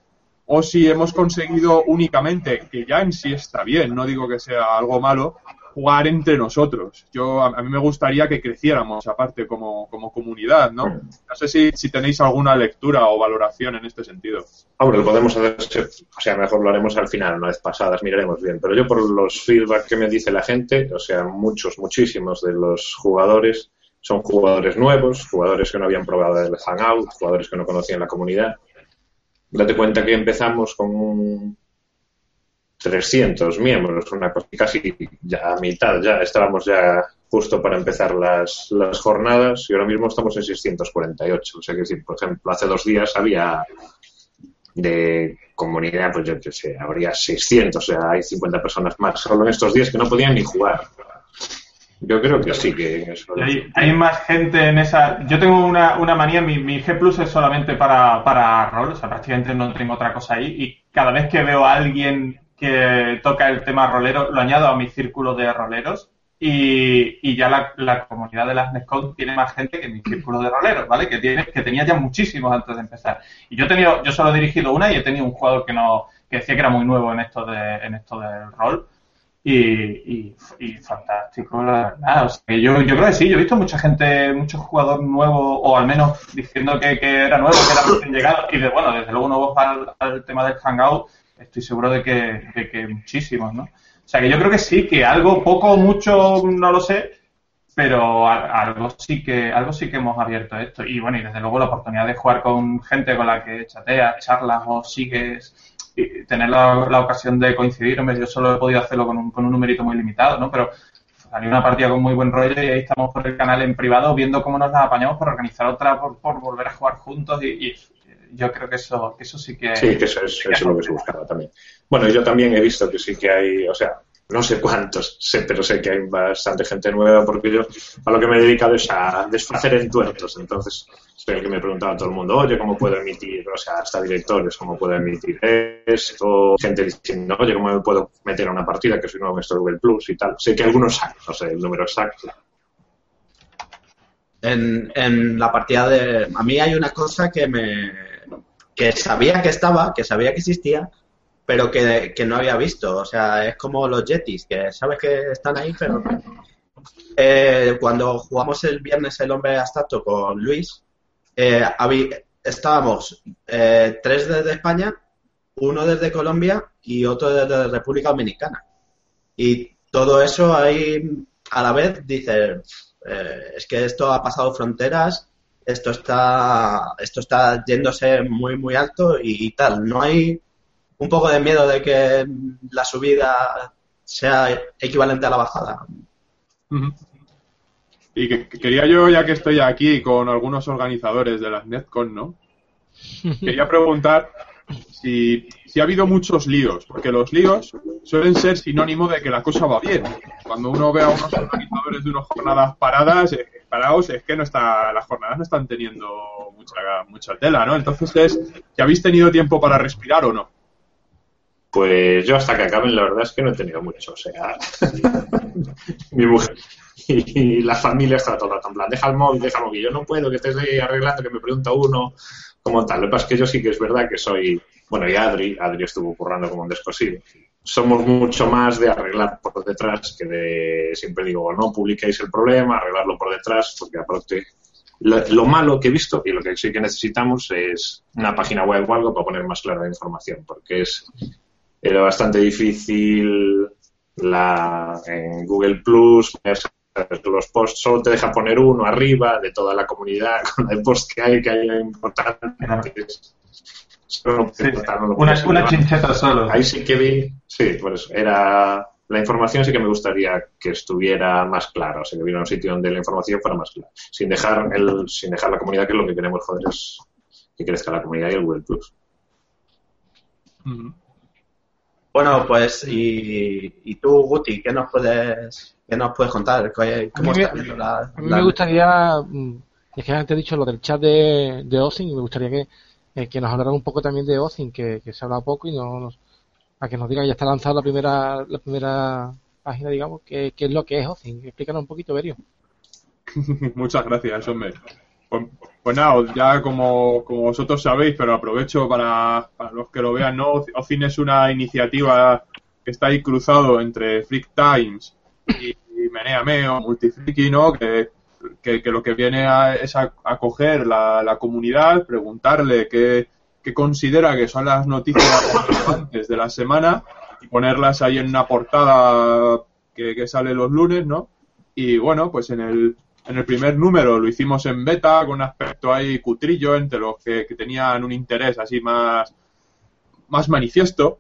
o si hemos conseguido únicamente, que ya en sí está bien, no digo que sea algo malo, jugar entre nosotros. Yo a, a mí me gustaría que creciéramos aparte como, como comunidad, ¿no? No sé si, si tenéis alguna lectura o valoración en este sentido.
Hombre, lo podemos hacer, o sea, mejor lo haremos al final, una vez pasadas, miraremos bien. Pero yo por los feedback que me dice la gente, o sea, muchos, muchísimos de los jugadores son jugadores nuevos, jugadores que no habían probado el Hangout, jugadores que no conocían la comunidad. Date cuenta que empezamos con un 300 miembros, una cosa casi ya a mitad, ya estábamos ya justo para empezar las, las jornadas y ahora mismo estamos en 648. O sea que, sí, por ejemplo, hace dos días había de comunidad, pues yo qué sé, habría 600, o sea, hay 50 personas más solo en estos días que no podían ni jugar. Yo creo que sí, que eso
Hay, hay más gente en esa. Yo tengo una, una manía, mi, mi G Plus es solamente para, para rol, o sea, prácticamente no tengo otra cosa ahí. Y cada vez que veo a alguien que toca el tema rolero, lo añado a mi círculo de roleros. Y, y ya la, la comunidad de las Nescon tiene más gente que mi círculo de roleros, ¿vale? Que tiene, que tenía ya muchísimos antes de empezar. Y yo he yo solo he dirigido una y he tenido un jugador que no, que decía que era muy nuevo en esto de, en esto del rol. Y, y, fantástico, la verdad. O sea, yo, yo creo que sí, yo he visto mucha gente, muchos jugadores nuevos, o al menos diciendo que, que era nuevo, que era recién llegado. Y de, bueno, desde luego nuevos al, al tema del hangout, estoy seguro de que, de que muchísimos, ¿no? O sea que yo creo que sí, que algo, poco o mucho, no lo sé, pero algo sí que algo sí que hemos abierto esto. Y bueno, y desde luego la oportunidad de jugar con gente con la que chateas, charlas o sigues y tener la, la ocasión de coincidir, hombre, yo solo he podido hacerlo con un, con un numerito muy limitado, ¿no? Pero salió una partida con muy buen rollo y ahí estamos por el canal en privado viendo cómo nos las apañamos para organizar otra, por, por volver a jugar juntos y yo creo que eso, que eso sí que...
Sí, que eso es, eso es lo que se buscaba también. Bueno, yo también he visto que sí que hay, o sea, no sé cuántos, sé, pero sé que hay bastante gente nueva porque yo a lo que me he dedicado es a desfacer entuertos. Entonces, soy el que me preguntaba a todo el mundo, oye, ¿cómo puedo emitir? O sea, hasta directores, ¿cómo puedo emitir esto? Gente diciendo, oye, ¿cómo me puedo meter a una partida que soy nuevo en esto de Google Plus y tal? Sé que algunos hay, no sé el número exacto.
en, en la partida de... A mí hay una cosa que me... que sabía que estaba, que sabía que existía, pero que, que no había visto. O sea, es como los Yetis, que sabes que están ahí, pero... Eh, cuando jugamos el viernes el hombre abstracto con Luis, eh, estábamos eh, tres desde España, uno desde Colombia y otro desde República Dominicana. Y todo eso ahí a la vez dice, eh, es que esto ha pasado fronteras, esto está, esto está yéndose muy, muy alto y, y tal. No hay un poco de miedo de que la subida sea equivalente a la bajada.
Y que, que quería yo, ya que estoy aquí con algunos organizadores de las NetCon, ¿no? Quería preguntar si, si ha habido muchos líos, porque los líos suelen ser sinónimo de que la cosa va bien. Cuando uno ve a unos organizadores de unas jornadas paradas, parados, es que no está, las jornadas no están teniendo mucha, mucha tela, ¿no? Entonces es, si habéis tenido tiempo para respirar o no.
Pues yo hasta que acaben, la verdad es que no he tenido mucho. O sea, mi mujer y la familia está todo el rato plan, deja el móvil, deja el móvil. Yo no puedo, que estés ahí arreglando, que me pregunta uno, como tal. Lo que pasa es que yo sí que es verdad que soy, bueno, y Adri, Adri estuvo currando como un descosido. Somos mucho más de arreglar por detrás que de, siempre digo, no publiquéis el problema, arreglarlo por detrás, porque aparte lo, lo malo que he visto y lo que sí que necesitamos es una página web o algo para poner más clara la información, porque es era bastante difícil la, en Google Plus, los posts solo te deja poner uno arriba de toda la comunidad con el post que hay, que hay importantes. Solo
Sí,
puedes votar, no lo
una, una chincheta solo.
Ahí sí que vi, sí, pues era la información sí que me gustaría que estuviera más clara, o sea, que hubiera un sitio donde la información fuera más clara, sin dejar el, sin dejar la comunidad que lo que queremos joder es que crezca la comunidad y el Google Plus.
Bueno, pues, y, y tú, Guti, ¿qué nos puedes, qué nos puedes contar? ¿Qué- ¿Cómo
A mí me-
está viendo la,
A mí
la-
me gustaría, mm, es que antes he dicho lo del chat de, de Ozin, me gustaría que, eh, que nos hablaran un poco también de Ozin, que, que se habla poco y no nos, a que nos digan, ya está lanzada la primera, la primera página, digamos, que, es lo que es Ozin. Explícanos un poquito, Berio.
Muchas gracias, hombre. Pues, pues nada, ya como, como vosotros sabéis, pero aprovecho para, para los que lo vean, ¿no? OCIN es una iniciativa que está ahí cruzado entre Freak Times y, y Meneame o Multifriki, ¿no? Que, que, que lo que viene a- es a, a coger la, la comunidad, preguntarle qué, qué considera que son las noticias relevantes de la semana y ponerlas ahí en una portada que, que sale los lunes, ¿no? Y bueno, pues en el, en el primer número lo hicimos en beta, con un aspecto ahí cutrillo entre los que, que tenían un interés así más, más manifiesto.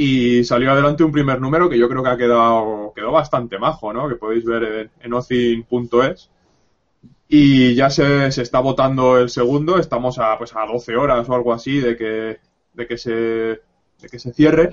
Y salió adelante un primer número que yo creo que ha quedado, quedó bastante majo, ¿no? Que podéis ver en, en ocin.es. Y ya se, se está votando el segundo, estamos a, pues a 12 horas o algo así de que, de que se, de que se cierre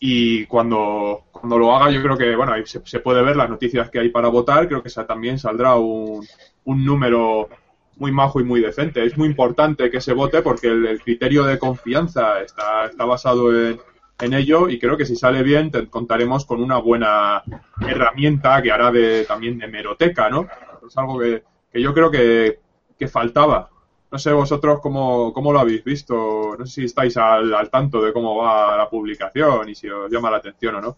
y cuando, cuando lo haga yo creo que bueno ahí se, se puede ver las noticias que hay para votar creo que también saldrá un, un número muy majo y muy decente es muy importante que se vote porque el, el criterio de confianza está, está basado en, en ello y creo que si sale bien te- contaremos con una buena herramienta que hará de también de meroteca no es algo que, que yo creo que, que faltaba. No sé vosotros cómo, cómo lo habéis visto, no sé si estáis al, al tanto de cómo va la publicación y si os llama la atención o no.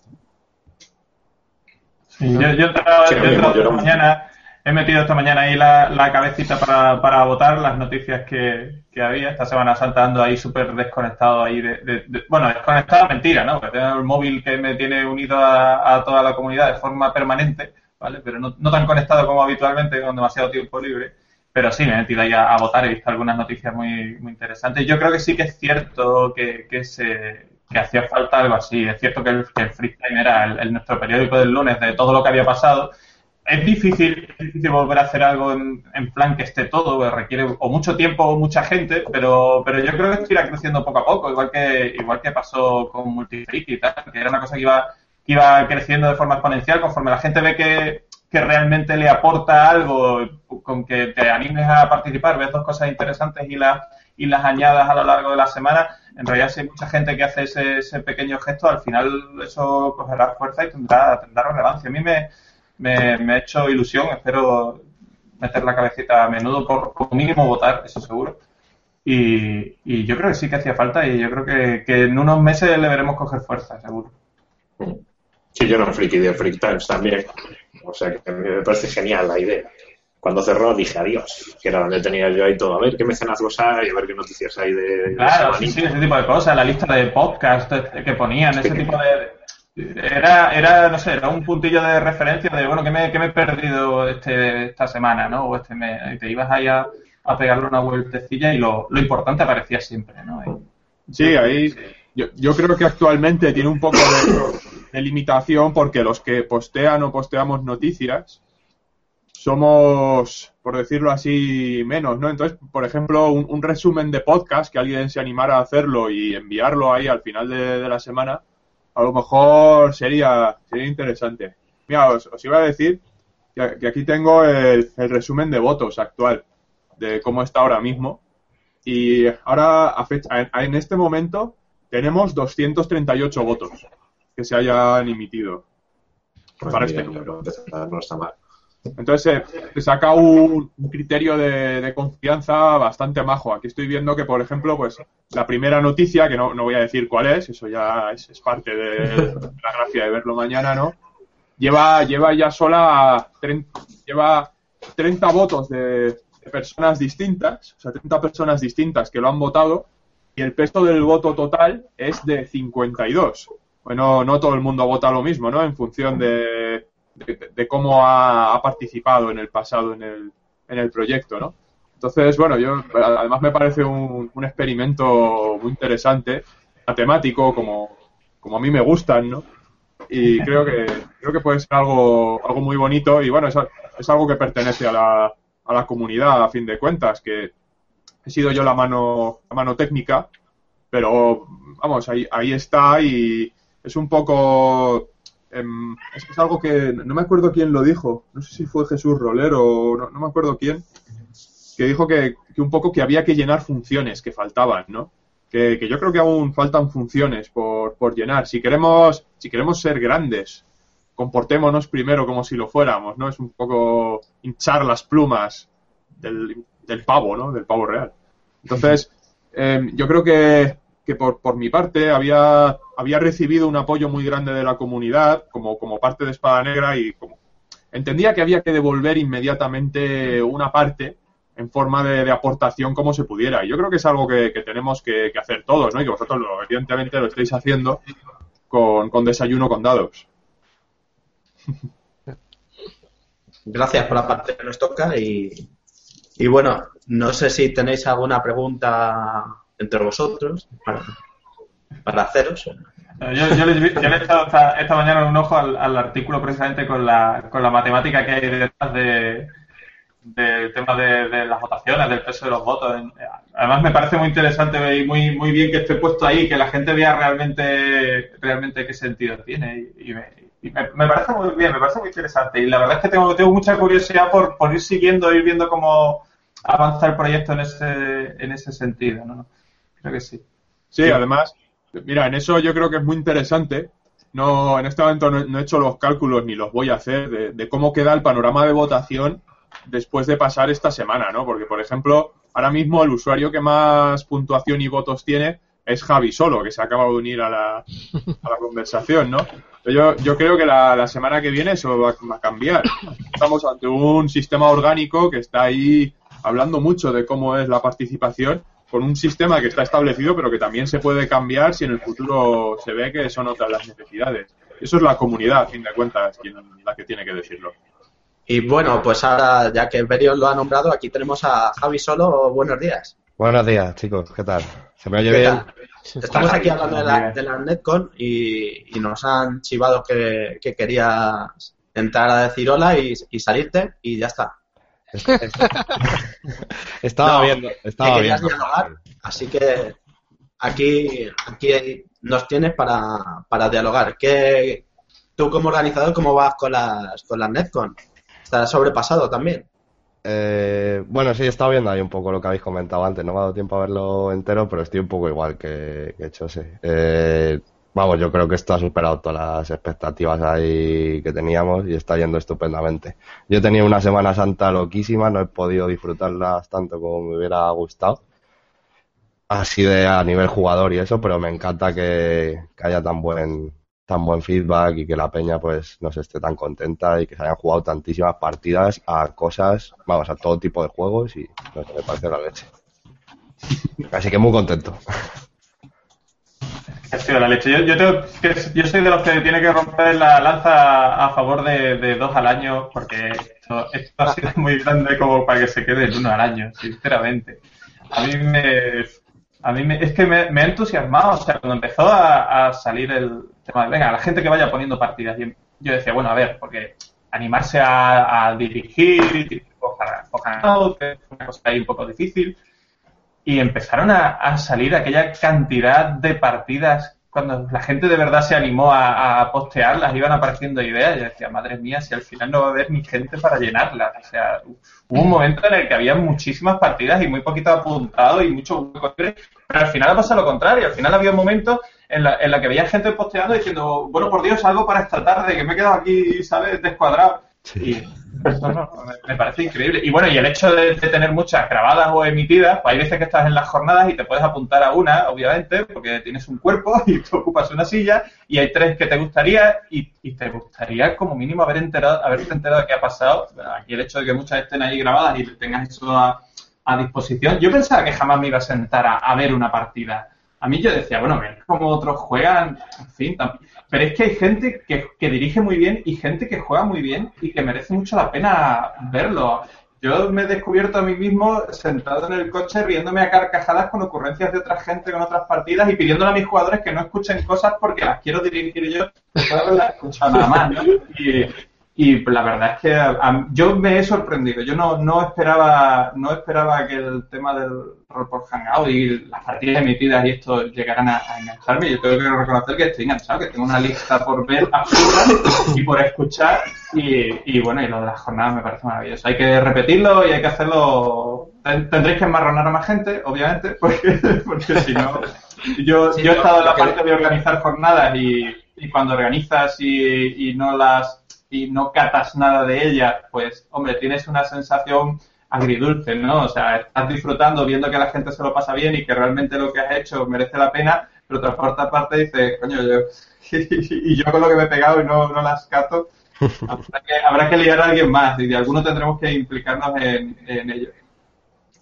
Sí, yo, yo
Sí,
yo mañana, he metido esta mañana ahí la, la cabecita para, para votar las noticias que, que había. Esta Semana Santa ando ahí súper desconectado ahí de, bueno, desconectado mentira, ¿no? Porque tengo el móvil que me tiene unido a, a toda la comunidad de forma permanente, ¿vale? Pero no, no tan conectado como habitualmente, con demasiado tiempo libre. Pero sí, me he metido ahí a, votar, he visto algunas noticias muy, muy interesantes. Yo creo que sí que es cierto que, que se que hacía falta algo así. Es cierto que el, que el Free Time era el- nuestro periódico del lunes de todo lo que había pasado. Es difícil, es difícil volver a hacer algo en, en plan que esté todo, que requiere o mucho tiempo o mucha gente, pero, pero yo creo que esto irá creciendo poco a poco, igual que, igual que pasó con Multifriki y tal, que era una cosa que iba, que iba creciendo de forma exponencial conforme la gente ve que, que realmente le aporta algo con que te animes a participar, ves dos cosas interesantes y las y las añadas a lo largo de la semana, en realidad si hay mucha gente que hace ese, ese pequeño gesto, al final eso cogerá fuerza y tendrá, tendrá relevancia. A mí me, me, me ha hecho ilusión, espero meter la cabecita a menudo, por, por mínimo votar, eso seguro. Y, y yo creo que sí que hacía falta y yo creo que, que en unos meses le veremos coger fuerza, seguro.
Sí, yo era un friki de Freak Times también. O sea que me parece genial la idea. Cuando cerró dije adiós, que era donde tenía yo ahí todo. A ver qué mecenazgos hay, a ver qué noticias hay de,
Claro, sí, sí, ese tipo de cosas, la lista de podcast que ponían, ese tipo de... Era, era, no sé, era un puntillo de referencia de, bueno, ¿qué me, qué me he perdido este, esta semana, ¿no? O este mes. Y te ibas ahí a, a pegarle una vueltecilla y lo, lo importante aparecía siempre, ¿no?
Sí, ahí yo, yo creo que actualmente tiene un poco de, de limitación porque los que postean o posteamos noticias somos, por decirlo así, menos, ¿no? Entonces, por ejemplo, un, un resumen de podcast que alguien se animara a hacerlo y enviarlo ahí al final de, de la semana, a lo mejor sería, sería interesante. Mira, os, os iba a decir que, que aquí tengo el, el resumen de votos actual, de cómo está ahora mismo. Y ahora, a fecha- en este momento, tenemos 238 votos que se hayan emitido
Pues
para
mira,
este número.
para empezar, no está mal.
Entonces, se saca un, criterio de, confianza bastante majo. Aquí estoy viendo que, por ejemplo, pues la primera noticia, que no, no voy a decir cuál es, eso ya es, parte de la gracia de verlo mañana, ¿no? Lleva, lleva ya sola 30, lleva 30 votos de, de personas distintas, o sea, 30 personas distintas que lo han votado, y el peso del voto total es de 52. bueno, no todo el mundo vota lo mismo, ¿no? En función de, de, cómo ha, ha participado en el pasado en el, en el proyecto, ¿no? Entonces, bueno, yo además me parece un, un experimento muy interesante, matemático, como, como a mí me gustan, ¿no? Y creo que creo que puede ser algo algo muy bonito y bueno, es, es algo que pertenece a la, a la comunidad a fin de cuentas, que he sido yo la mano la mano técnica, pero vamos, ahí ahí está y es un poco em, es, algo que no me acuerdo quién lo dijo, no sé si fue Jesús Rolero o no, me acuerdo quién, que dijo que, un poco que había que llenar funciones que faltaban, ¿no? Que, que yo creo que aún faltan funciones por, por, llenar. Si queremos, si queremos ser grandes, comportémonos primero como si lo fuéramos, ¿no? Es un poco hinchar las plumas del, del pavo, ¿no? Del pavo real. Entonces, eh, yo creo que, que por, por, mi parte había, había recibido un apoyo muy grande de la comunidad como, como parte de Espada Negra y como entendía que había que devolver inmediatamente una parte en forma de, de, aportación como se pudiera. Y yo creo que es algo que, que tenemos que, hacer todos, ¿no? Y que vosotros, lo, evidentemente, lo estáis haciendo con, con desayuno con dados.
Gracias por la parte que nos toca y, y bueno, no sé si tenéis alguna pregunta entre vosotros para, para haceros.
Yo, yo, le, yo, he echado esta, esta, mañana un ojo al, artículo precisamente con la, con la matemática que hay detrás de, del tema de, las votaciones, del peso de los votos. Además me parece muy interesante y muy muy bien que esté puesto ahí, que la gente vea realmente realmente qué sentido tiene y, me, y me, me, parece muy bien, me parece muy interesante y la verdad es que tengo, tengo mucha curiosidad por, por ir siguiendo, ir viendo cómo avanza el proyecto en ese en ese sentido, ¿no? Que sí.
Sí, sí. además, mira, en eso yo creo que es muy interesante no, en este momento no, no, he hecho los cálculos ni los voy a hacer de, de, cómo queda el panorama de votación después de pasar esta semana, ¿no? Porque, por ejemplo, ahora mismo el usuario que más puntuación y votos tiene es Javi Solo, que se acaba de unir a la, a la conversación, ¿no? Yo, yo creo que la, la, semana que viene eso va, va, a cambiar. Estamos ante un sistema orgánico que está ahí hablando mucho de cómo es la participación, con un sistema que está establecido, pero que también se puede cambiar si en el futuro se ve que son otras las necesidades. Eso es la comunidad, a fin de cuentas, quien, la que tiene que decirlo.
Y bueno, pues ahora, ya que Berion lo ha nombrado, aquí tenemos a Javi Solo. Buenos días.
Buenos días, chicos. ¿Qué tal? ¿Se me oye bien?
Estamos aquí hablando de la, de la Netcon y, y, nos han chivado que, que, querías entrar a decir hola y, y salirte y ya está.
estaba no, viendo, estaba viendo.
Dialogar, así que aquí, aquí nos tienes para, para dialogar. ¿Qué, tú como organizador, cómo vas con las, con las Netcon? ¿Estás sobrepasado también?
Eh, bueno, sí, he estado viendo ahí un poco lo que habéis comentado antes. No me ha dado tiempo a verlo entero, pero estoy un poco igual que, que Chose. Eh, vamos, yo creo que esto ha superado todas las expectativas ahí que teníamos y está yendo estupendamente. Yo tenía una Semana Santa loquísima, no he podido disfrutarlas tanto como me hubiera gustado. Así de a nivel jugador y eso, pero me encanta que, haya tan buen tan buen feedback y que la peña pues no se esté tan contenta y que se hayan jugado tantísimas partidas a cosas, vamos, a todo tipo de juegos y no sé, me parece la leche. Así que muy contento.
Ha sido la leche. Yo, yo, soy de los que tiene que romper la lanza a favor de, dos al año porque esto, esto, ha sido muy grande como para que se quede el uno al año, sinceramente. A mí me, a mí me, es que me, me, ha entusiasmado, o sea, cuando empezó a, salir el tema de, venga, la gente que vaya poniendo partidas, yo decía, bueno, a ver, porque animarse a, a dirigir, out, que es una cosa ahí un poco difícil, y empezaron a, a, salir aquella cantidad de partidas cuando la gente de verdad se animó a, a, postearlas, iban apareciendo ideas, yo decía, madre mía, si al final no va a haber ni gente para llenarlas. O sea, hubo un momento en el que había muchísimas partidas y muy poquito apuntado y mucho pero al final ha pasado lo contrario, al final había un momento en la, en la que veía gente posteando diciendo, bueno, por Dios, algo para esta tarde, que me he quedado aquí, ¿sabes?, descuadrado. Sí. Y, no, no, me parece increíble. Y bueno, y el hecho de, tener muchas grabadas o emitidas, pues hay veces que estás en las jornadas y te puedes apuntar a una, obviamente, porque tienes un cuerpo y tú ocupas una silla, y hay tres que te gustaría, y, te gustaría como mínimo haber enterado, haberte enterado de qué ha pasado. Aquí el hecho de que muchas estén ahí grabadas y tengas eso a, disposición. Yo pensaba que jamás me iba a sentar a, a ver una partida a mí yo decía, bueno, ver cómo otros juegan, en fin, tam- pero es que hay gente que, que dirige muy bien y gente que juega muy bien y que merece mucho la pena verlo. Yo me he descubierto a mí mismo sentado en el coche riéndome a carcajadas con ocurrencias de otra gente con otras partidas y pidiéndole a mis jugadores que no escuchen cosas porque las quiero dirigir yo, de haberlas escuchado nada más, ¿no? Y, y la verdad es que a- a- yo me he sorprendido. Yo no, no esperaba no esperaba que el tema del rol por Hangout y las partidas emitidas y esto llegaran a, a engancharme. Yo tengo que reconocer que estoy enganchado, que tengo una lista por ver absurda y por escuchar. Y, y bueno, y lo de las jornadas me parece maravilloso. Hay que repetirlo y hay que hacerlo. Ten- Tendréis que enmarronar a más gente, obviamente, porque, porque si no. Yo,
Sí,
yo he estado en la parte de organizar jornadas y, y cuando organizas y, y no las y no catas nada de ellas, pues hombre, tienes una sensación agridulce, ¿no? O sea, estás disfrutando viendo que la gente se lo pasa bien y que realmente lo que has hecho merece la pena, pero otra otra parte dices, coño, yo y yo con lo que me he pegado y no, no las cato, habrá que, habrá que liar a alguien más y de alguno tendremos que implicarnos en, en ello.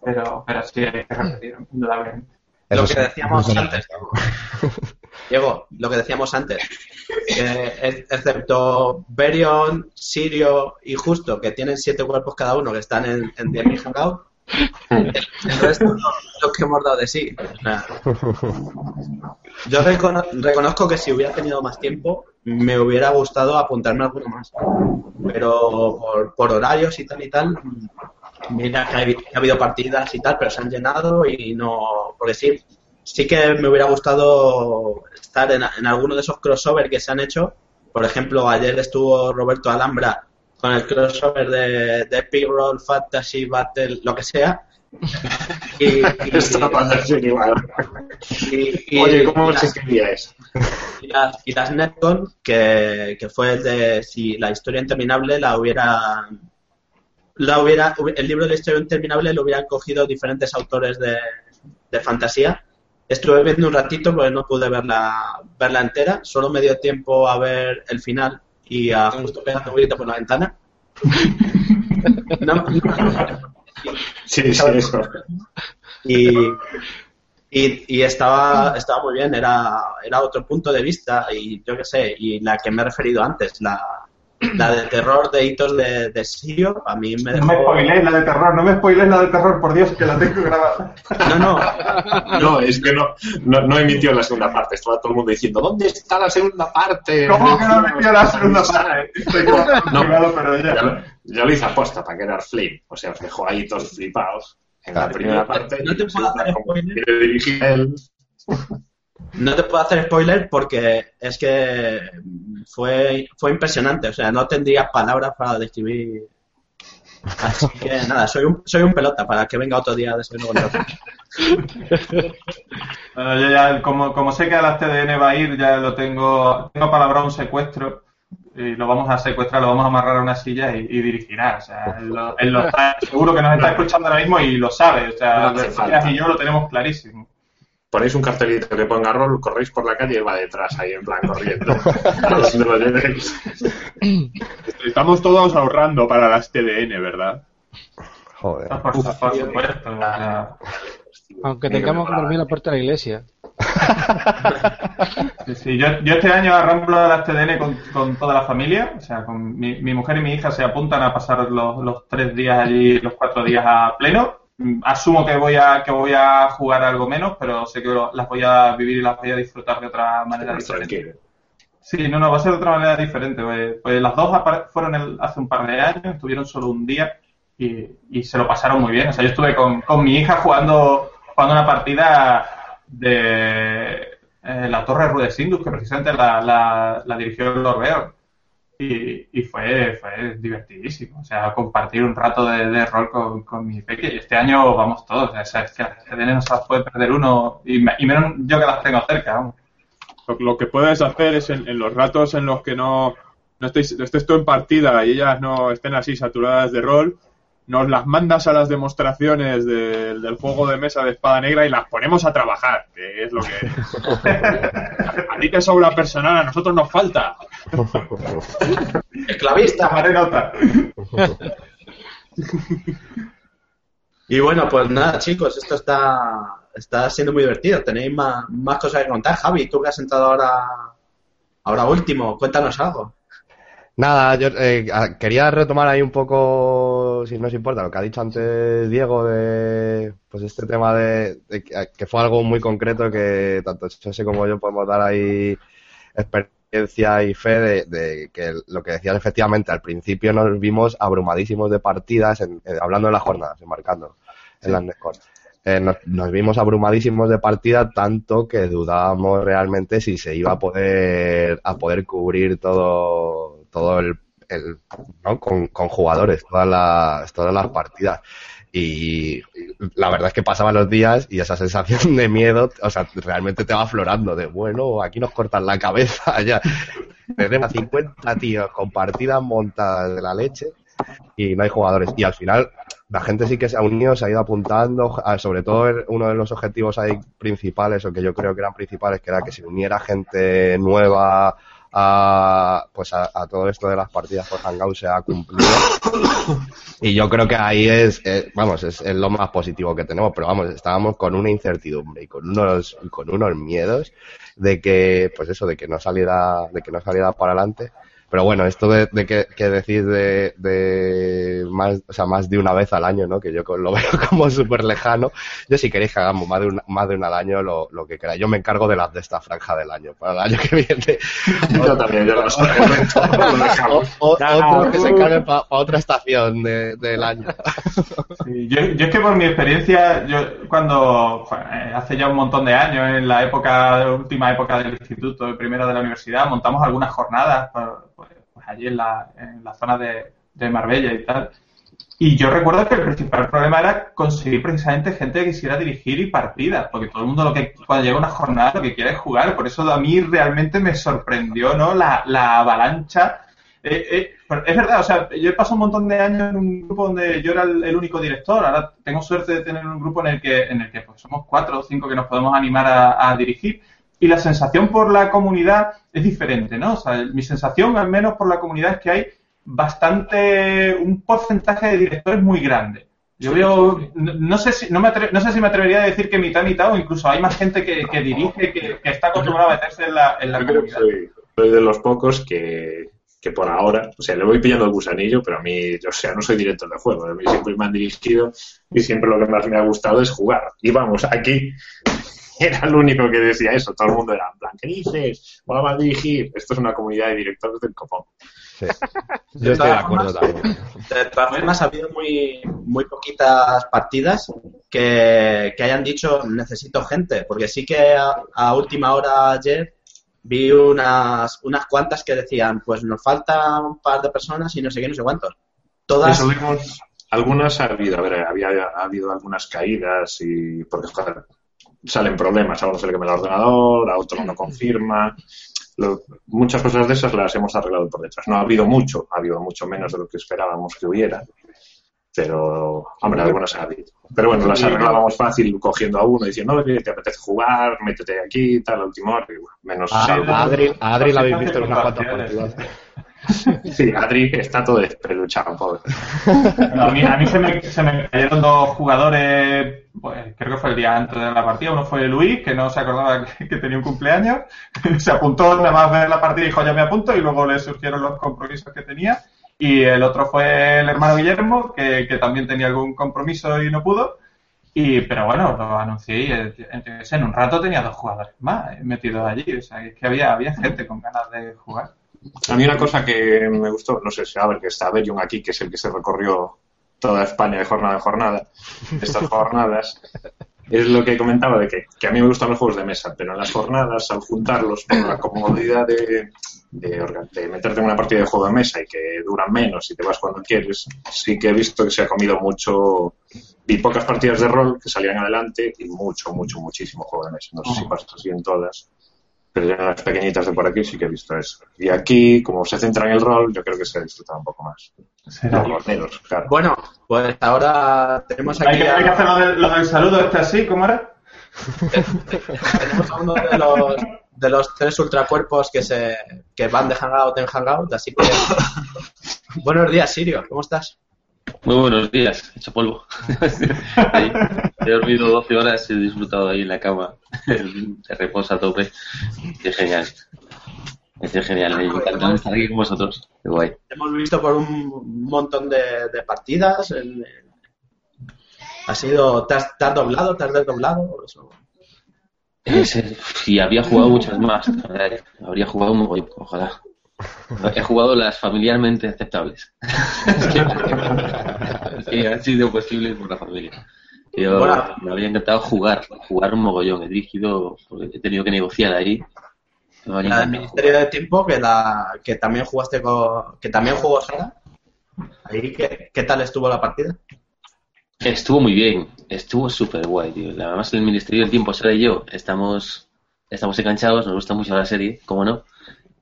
Pero, pero sí, hay que repetir, indudablemente.
Lo que decíamos
sí.
antes. Diego, lo que decíamos antes. ex- excepto Berion, Sirio y Justo, que tienen siete cuerpos cada uno que están en, en 10.000 Hangout, el, resto no- que hemos dado de sí. Yo recono- reconozco que si hubiera tenido más tiempo, me hubiera gustado apuntarme alguno más. Pero por, por horarios y tal y tal, mira que ha habido partidas y tal, pero se han llenado y no. Porque sí, sí que me hubiera gustado estar en, en alguno de esos crossover que se han hecho. Por ejemplo, ayer estuvo Roberto Alhambra con el crossover de, de Epic Roll, Fantasy Battle, lo que sea. Y, y-
igual.
y- y-
Oye, ¿cómo se escribía eso?
y las, y las Netcon, que, que fue el de si la historia interminable la hubiera, la hubiera, el libro de la historia interminable lo hubieran cogido diferentes autores de, de fantasía. Estuve viendo un ratito porque no pude verla, verla entera, solo me dio tiempo a ver el final y a justo pegando un grito por la ventana. No- no-
Sí, sí, eso.
y, y, y estaba, estaba muy bien, era, era otro punto de vista y yo qué sé, y la que me he referido antes, la, la de terror de hitos de, de Sirio, a mí me
No me
dejó...
spoiléis la de terror, no me spoiléis la de terror, por Dios, que la tengo grabada.
No, no,
No, es que no, no, no emitió la segunda parte. Estaba todo el mundo diciendo, ¿dónde está la segunda parte?
¿Cómo que no pido la segunda parte? Estoy
No.
pero
Ya
ya.
lo, ya lo hice aposta para quedar flame. O sea, os dejó ahí todos flipados en la primera parte.
No te puedo hacer
como
spoiler. No te puedo hacer spoiler porque es que fue, fue impresionante, o sea, no tendría palabras para describir... Así que nada, soy un, soy un pelota para que venga otro día de segundo contrato.
Bueno, yo ya, como, como sé que a las TDN va a ir, ya lo tengo, tengo palabra un secuestro y lo vamos a secuestrar, lo vamos a amarrar a una silla y, y dirigirá. O sea, él lo, él lo está- seguro que nos está escuchando ahora mismo y lo sabe. O sea,
No
y yo lo tenemos clarísimo.
Ponéis un cartelito que ponga rol, corréis por la calle y va detrás ahí en plan corriendo. A donde lo llevéis.
Estamos todos ahorrando para las TDN, ¿verdad?
Joder.
Aunque tengamos que dormir a la puerta de la iglesia.
Sí, sí, yo, yo este año arramblo a las TDN con, con toda la familia, o sea, con mi, mi mujer y mi hija se apuntan a pasar los, los tres días allí, los cuatro días a pleno. Mm, Asumo que voy a que voy a jugar algo menos, pero sé que lo- las voy a vivir y las voy a disfrutar de otra manera diferente.
Tranquilo.
Sí, no, no, va a ser de otra manera diferente. Pues, pues las dos fueron el- hace un par de años, estuvieron solo un día y, y se lo pasaron muy bien. O sea, yo estuve con, con mi hija jugando, jugando una partida de eh, la Torre Rudesindus, que precisamente la, la, la dirigió Lord Beor. Y, fue, fue divertidísimo. O sea, compartir un rato de, rol con, con mi peque. Y este año vamos todos. O sea, es que las no se las puede perder uno, y, y menos yo que las tengo cerca. vamos.
Lo, lo que puedes hacer es en, en los ratos en los que no, no, estéis, no estés tú en partida y ellas no estén así saturadas de rol, nos las mandas a las demostraciones del- del juego de mesa de espada negra y las ponemos a trabajar, que es lo que... a ti te sobra personal, a nosotros nos falta.
Esclavista.
Tomaré nota.
Y bueno, pues nada, chicos, esto está, está siendo muy divertido. Tenéis más, más cosas que contar. Javi, tú que has entrado ahora, ahora último, cuéntanos algo.
Nada, yo eh, quería retomar ahí un poco, si no os importa, lo que ha dicho antes Diego de pues este tema de, de que, fue algo muy concreto que tanto José como yo podemos dar ahí experiencia y fe de, de que lo que decías efectivamente al principio nos vimos abrumadísimos de partidas, en- eh, hablando de las jornadas, marcando en las Netcon. Eh, nos, nos vimos abrumadísimos de partida tanto que dudábamos realmente si se iba a poder a poder cubrir todo todo el, ¿no? con, con jugadores todas las todas las partidas y la verdad es que pasaban los días y esa sensación de miedo, o sea, realmente te va aflorando de, bueno, aquí nos cortan la cabeza ya. Tenemos a 50 tíos con partidas montadas de la leche y no hay jugadores. Y al final la gente sí que se ha unido, se ha ido apuntando, sobre todo uno de los objetivos ahí principales, o que yo creo que eran principales, que era que se uniera gente nueva a, pues a, a todo esto de las partidas por Hangout se ha cumplido. Y yo creo que ahí es, eh, vamos, es, es lo más positivo que tenemos, pero vamos, estábamos con una incertidumbre y con unos, con unos miedos de que, pues eso, de que no saliera, de que no saliera para adelante. Pero bueno, esto de, de que, que decir de, de más, o sea, más de una vez al año, ¿no? Que yo lo veo como súper lejano. Yo si queréis que hagamos más de una, más de una al año, lo, lo que queráis. Yo me encargo de las de esta franja del año, para el año que viene.
Yo también, yo lo sé.
Otro que se encargue para otra estación de- del año.
Sí, yo, yo es que por mi experiencia, yo cuando eh, hace ya un montón de años, en la época, última época del instituto, y primera de la universidad, montamos algunas jornadas pues allí en la, en la zona de, de Marbella y tal. Y yo recuerdo que el principal problema era conseguir precisamente gente que quisiera dirigir y partidas, porque todo el mundo lo que cuando llega una jornada lo que quiere es jugar. Por eso a mí realmente me sorprendió, ¿no? La, la avalancha eh, eh, es verdad, o sea, yo he pasado un montón de años en un grupo donde yo era el, único director. Ahora tengo suerte de tener un grupo en el que, en el que pues, somos cuatro o cinco que nos podemos animar a dirigir. Y la sensación por la comunidad es diferente, ¿no? O sea, mi sensación, al menos por la comunidad, es que hay bastante, un porcentaje de directores muy grande. Yo veo, no, no sé si, no, me atre- no sé si me atrevería a decir que mitad, mitad, o incluso hay más gente que, que dirige, que, que está acostumbrada a meterse en la, en la
Yo creo que
comunidad.
soy, soy de los pocos que, que por ahora, o sea, le voy pillando el gusanillo, pero a mí, o sea, no soy director de juego. A mí siempre me han dirigido y siempre lo que más me ha gustado es jugar. Y vamos, aquí era el único que decía eso. Todo el mundo era, en plan, ¿qué dices? Vamos a dirigir. Esto es una comunidad de directores del copón.
Sí. Yo estoy de acuerdo también.
De todas formas, ha habido muy, muy poquitas partidas que, que hayan dicho necesito gente, porque sí que a, a última hora ayer vi unas, unas cuantas que decían, pues nos falta un par de personas y no sé qué, no sé cuántos. Todas,
Eso algunas ha habido, a ver, había, ha habido algunas caídas y porque joder, salen problemas, a uno se le quema el ordenador, a otro no confirma. Lo- muchas cosas de esas las hemos arreglado por detrás. No ha habido mucho, ha habido mucho menos de lo que esperábamos que hubiera, pero, hombre, algunas ha habido. Pero bueno, las arreglábamos fácil cogiendo a uno y diciendo, oye, te apetece jugar, métete aquí, tal, a última hora, y bueno, menos
A, Adri, a Adri la habéis visto en unas cuantas partidas.
Sí, Adri está todo despeluchado, pobre.
No, a mí, a mí se, me, se me cayeron dos jugadores, pues, creo que fue el día antes de la partida. Uno fue Luis, que no se acordaba que, tenía un cumpleaños. se apuntó nada más ver la partida y dijo, ya me apunto, y luego le surgieron los compromisos que tenía. Y el otro fue el hermano Guillermo, que, que también tenía algún compromiso y no pudo. Y, pero bueno, lo anuncié y eh, en, un rato tenía dos jugadores más metidos allí. O sea, es que había, había gente con ganas de jugar.
A mí una cosa que me gustó, no sé si a ver que está Bellon aquí, que es el que se recorrió toda España de jornada en jornada, estas jornadas, es lo que comentaba de que, que a mí me gustan los juegos de mesa, pero en las jornadas, al juntarlos por la comodidad de, de, de meterte en una partida de juego de mesa y que duran menos y te vas cuando quieres, sí que he visto que se ha comido mucho, vi pocas partidas de rol que salían adelante y mucho, mucho, muchísimo juego de mesa. No sé si pasa así en todas. Pero ya en las pequeñitas de por aquí sí que he visto eso. Y aquí, como se centra en el rol, yo creo que se disfruta un poco más.
Será.
Los claro.
bueno, pues ahora tenemos
Hay
aquí
que,
a,
hay que hacer lo del, lo del saludo este así, ¿cómo era?
tenemos a uno de los, de los tres ultracuerpos que se que van de hangout en hangout, así que buenos días, Sirio, ¿cómo estás?
Muy buenos días, hecho polvo. Ahí. He dormido 12 horas, he disfrutado ahí en la cama. Se reposa a tope. Qué genial. Es genial, me encanta estar aquí con vosotros. Qué guay.
Hemos visto por un montón de, de partidas. en- ¿Has sido, te has, te has doblado, te has desdoblado? Eso.
Ese- Y había jugado muchas más. Habría jugado un mogollón, ojalá. He jugado las familiarmente aceptables. que han sido posibles por la familia. Yo, me habría encantado jugar, jugar un mogollón. He dirigido, porque he tenido que negociar ahí. Habría
La del Ministerio de Tiempo, que, la, que también jugaste con, que también jugó Sara. Ahí, ¿qué, ¿Qué tal estuvo la partida?
Estuvo muy bien, estuvo súper guay, tío. Además, el Ministerio del Tiempo, Sara y yo, estamos, estamos enganchados, nos gusta mucho la serie, cómo no.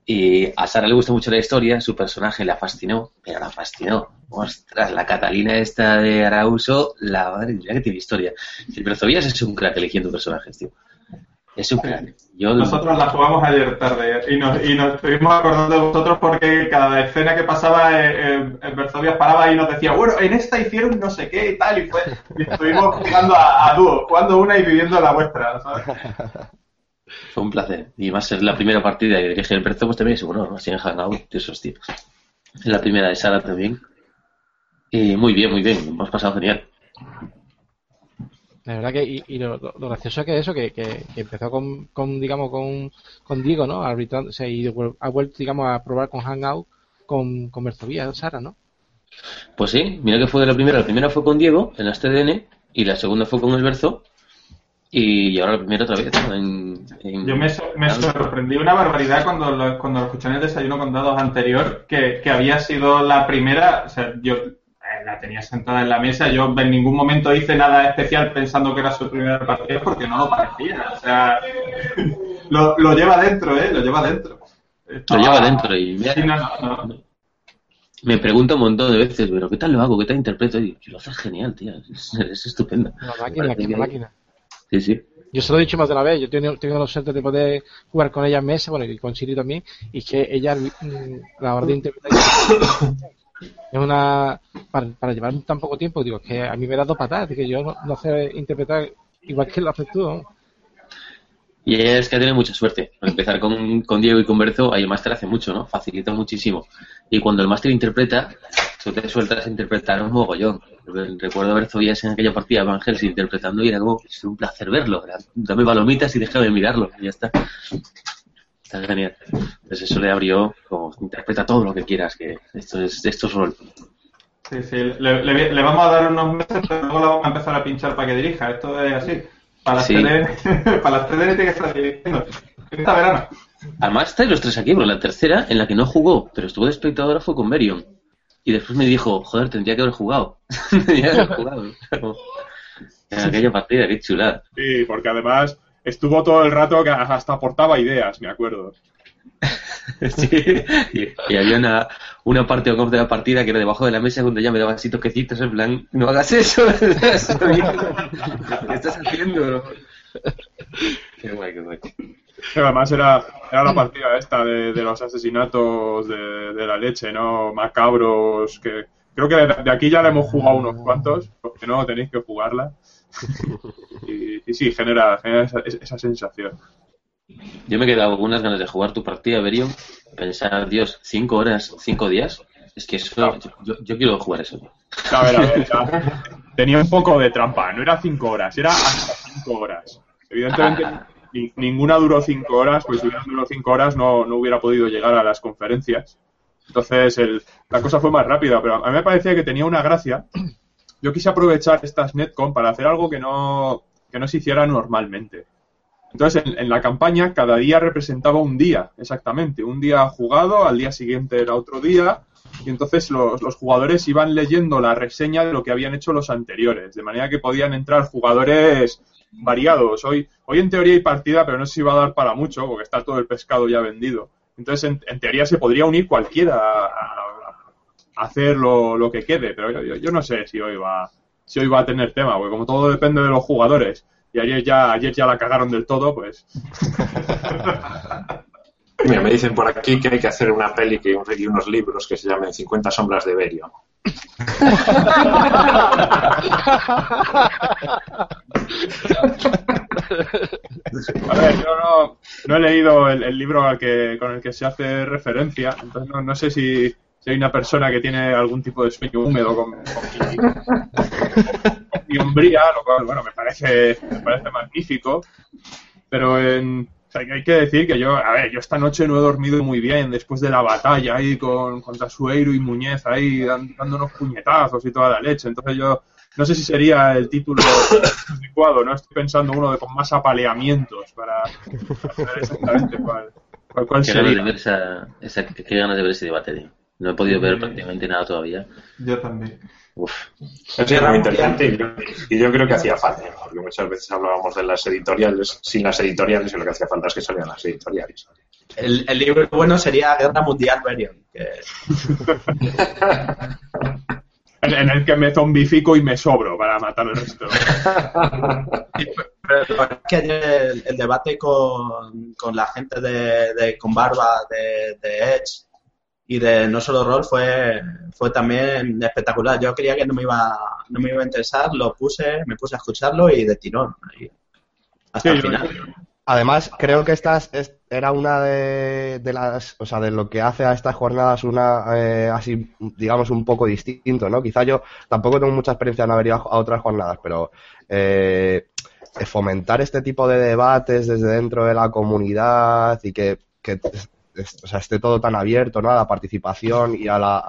Y a Sara le gusta mucho la historia, su personaje la fascinó, pero la fascinó. Ostras, la Catalina esta de Arauso, la madre mía que tiene historia. El Berzovías es un crack eligiendo personajes, tío. Es un crack. Yo,
Nosotros la jugamos ayer tarde y nos, y nos estuvimos acordando de vosotros porque cada escena que pasaba eh, eh, Berzovias paraba y nos decía, bueno, en esta hicieron no sé qué y tal, y, fue, y estuvimos jugando a, a dúo, jugando una y viviendo la vuestra, ¿sabes?
Fue un placer. Y más ser la primera partida que dirige el Berzo, pues también es ¿no? Así en Hangout, de esos tíos. Es la primera de Sara también. Y muy bien, muy bien. Hemos pasado genial.
La verdad que, y, y lo, lo- gracioso es que eso, que, que, que empezó con, con, digamos, con, con Diego, ¿no? Arbitrando, o sea, y ha vuelto, digamos, a probar con Hangout con, con Berzovía, Sara, ¿no?
Pues sí, mira que fue de la primera. La primera fue con Diego en las TDN y la segunda fue con el Berzo. Y ahora la primera otra vez. ¿no? En, en-
Yo me, so- me sorprendí una barbaridad cuando lo, cuando lo escuché en el desayuno con dados anterior, que, que había sido la primera, o sea, yo eh, la tenía sentada en la mesa, yo en ningún momento hice nada especial pensando que era su primera partida porque no lo parecía, o sea, lo, lo lleva dentro, ¿eh? Lo lleva dentro.
Lo lleva dentro y me,
Sí, no, no, no.
me pregunta un montón de veces, pero ¿qué tal lo hago? ¿Qué tal interpreto? Y yo, lo haces genial, tío. Es, es estupendo.
Una máquina, una máquina.
Sí, sí.
Yo se lo he dicho más de una vez, yo tengo, tengo la suerte de poder jugar con ella en mesa, bueno, y con Siri también, y que ella, mm, la hora de interpretar, es una, para, para llevar tan poco tiempo, digo, es que a mí me da dos patadas, que yo no, no sé interpretar igual que lo haces tú, ¿no?
Y es que ha tenido mucha suerte. Al empezar con, con Diego y con Berzo, ahí el máster hace mucho, ¿no? Facilita muchísimo. Y cuando el máster interpreta, tú te sueltas a interpretar un mogollón. Recuerdo a Berzo en aquella partida Van Helsing interpretando y era como, es un placer verlo. Dame palomitas y déjame mirarlo. Y ya está. Está genial. Pues eso le abrió, como, interpreta todo lo que quieras, que esto es, esto es rol.
Sí, sí, le, le- le vamos a dar unos meses, pero luego la vamos a empezar a pinchar para que dirija. Esto es así. Para las
Sí.
Para las tiene que estar. Esta verano.
Además, estáis los tres aquí, pero la tercera, en la que no jugó, pero estuvo de espectadora, fue con Merion. Y después me dijo, joder, tendría que haber jugado. tendría que haber jugado. en aquella partida, qué chulada.
Sí, porque además estuvo todo el rato que hasta aportaba ideas, me acuerdo.
Sí. Y, y había una, una parte de la partida que era debajo de la mesa donde ella me daba así toquecitos en plan, no hagas eso. ¿Qué estás haciendo? Qué guay, qué guay.
Además era, era la partida esta de, los asesinatos de, la leche, ¿no? Macabros, que creo que de, aquí ya le hemos jugado unos cuantos, porque no tenéis que jugarla. Y, y sí, genera, genera esa, esa sensación.
Yo me he quedado con unas ganas de jugar tu partida, Berion. Pensar, Dios, cinco horas, cinco días. Es que eso, yo, yo quiero jugar eso.
A ver, a ver, tenía un poco de trampa, no era cinco horas, era hasta cinco horas. Evidentemente,
Ah.
ni- ninguna duró cinco horas, pues si hubiera durado cinco horas no, no hubiera podido llegar a las conferencias. Entonces, el- la cosa fue más rápida, pero a mí me parecía que tenía una gracia. Yo quise aprovechar estas Netcom para hacer algo que no, que no se hiciera normalmente. Entonces, en, la campaña, cada día representaba un día, exactamente. Un día jugado, al día siguiente era otro día, y entonces los, jugadores iban leyendo la reseña de lo que habían hecho los anteriores, de manera que podían entrar jugadores variados. Hoy, hoy en teoría hay partida, pero no sé si va a dar para mucho, porque está todo el pescado ya vendido. Entonces, en, teoría se podría unir cualquiera a, hacer lo, lo que quede, pero yo, yo- yo no sé si hoy va si hoy va a tener tema, porque como todo depende de los jugadores, y ayer ya, ayer ya la cagaron del todo, pues
Mira, me dicen por aquí que hay que hacer una peli que, y unos libros que se llamen 50 sombras de Berio.
A ver, yo no, no he leído el, el libro al que, con el que se hace referencia, entonces no, no sé si, si hay una persona que tiene algún tipo de sueño húmedo con, con mi, hombría, lo cual, bueno, me parece, me parece magnífico, pero en, o sea, hay que decir que yo, a ver, yo esta noche no he dormido muy bien después de la batalla ahí con, contra Sueiro y Muñez ahí dándonos puñetazos y toda la leche, entonces yo no sé si sería el título adecuado, ¿no? Estoy pensando uno de con más apaleamientos para, para saber exactamente cuál, cuál, cuál
Qué ganas, de
sería.
ver esa, esa- qué ganas de ver ese debate, tío. No he podido ver prácticamente nada todavía.
Yo también.
Uf.
Es muy interesante y yo, y yo creo que hacía falta, porque muchas veces hablábamos de las editoriales, sin las editoriales, y lo que hacía falta es que salían las editoriales.
El, el libro bueno sería Guerra Mundial Berion. Que,
En, en el que me zombifico y me sobro para matar al resto.
pero es que ayer el, el debate con, con la gente de, de- con barba de, de Edge y de No Solo Roll fue, fue también espectacular. Yo creía que no me iba no me iba a interesar, lo puse, me puse a escucharlo y de tirón. ahí, hasta
Sí,
el final.
Además, creo que esta es- era una de, de las, o sea, de lo que hace a estas jornadas una, eh, así, digamos, un poco distinto, ¿no? Quizá yo tampoco tengo mucha experiencia en haber ido a, otras jornadas, pero eh, fomentar este tipo de debates desde dentro de la comunidad y que, que o sea, esté todo tan abierto, ¿no? A la participación y a la,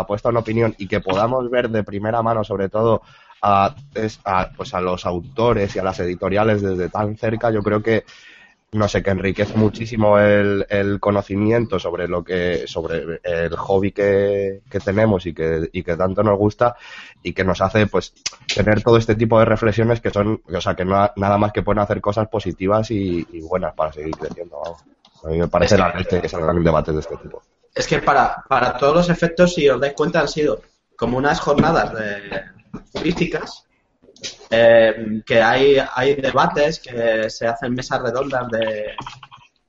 a puesta en opinión y que podamos ver de primera mano, sobre todo, a, es- pues a los autores y a las editoriales desde tan cerca, yo creo que no sé, que enriquece muchísimo el, conocimiento sobre lo que, sobre el hobby que, que tenemos y que, y que tanto nos gusta y que nos hace pues tener todo este tipo de reflexiones que son, o sea, que no, nada más que pueden hacer cosas positivas y, y buenas para seguir creciendo, vamos. A mí me parece
Es que-
la leche que salgan debates de este tipo.
Es que para, para todos los efectos, si os dais cuenta, han sido como unas jornadas de físicas, eh, que hay, hay debates, que se hacen mesas redondas de,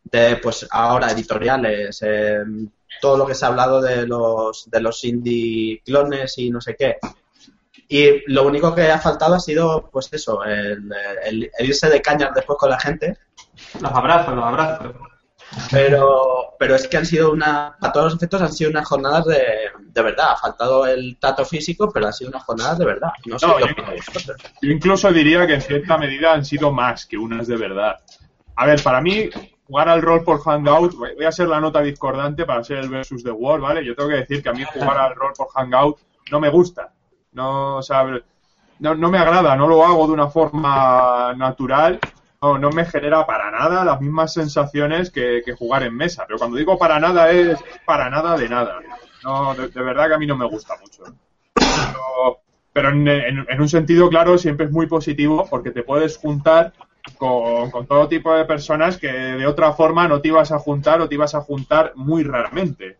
de pues ahora editoriales, eh, todo lo que se ha hablado de los, de los indie clones y no sé qué. Y lo único que ha faltado ha sido, pues eso, el, el- el irse de cañas después con la gente
Los abrazos, los abrazos.
Pero, pero es que han sido una, a todos los efectos han sido unas jornadas de, de verdad. Ha faltado el tato físico, pero han sido unas jornadas de verdad. No
yo- incluso diría que en cierta medida han sido más que unas de verdad. A ver, para mí, jugar al rol por Hangout, voy a ser la nota discordante para ser el versus the world, ¿vale? Yo tengo que decir que a mí jugar al rol por Hangout no me gusta. No, o sea, no, no me agrada, no lo hago de una forma natural. No, me genera para nada las mismas sensaciones que, jugar en mesa. Pero cuando digo para nada es para nada de nada. No, de, verdad que a mí no me gusta mucho. Pero, pero en, en- en un sentido claro siempre es muy positivo porque te puedes juntar con, con todo tipo de personas que de otra forma no te ibas a juntar o te ibas a juntar muy raramente.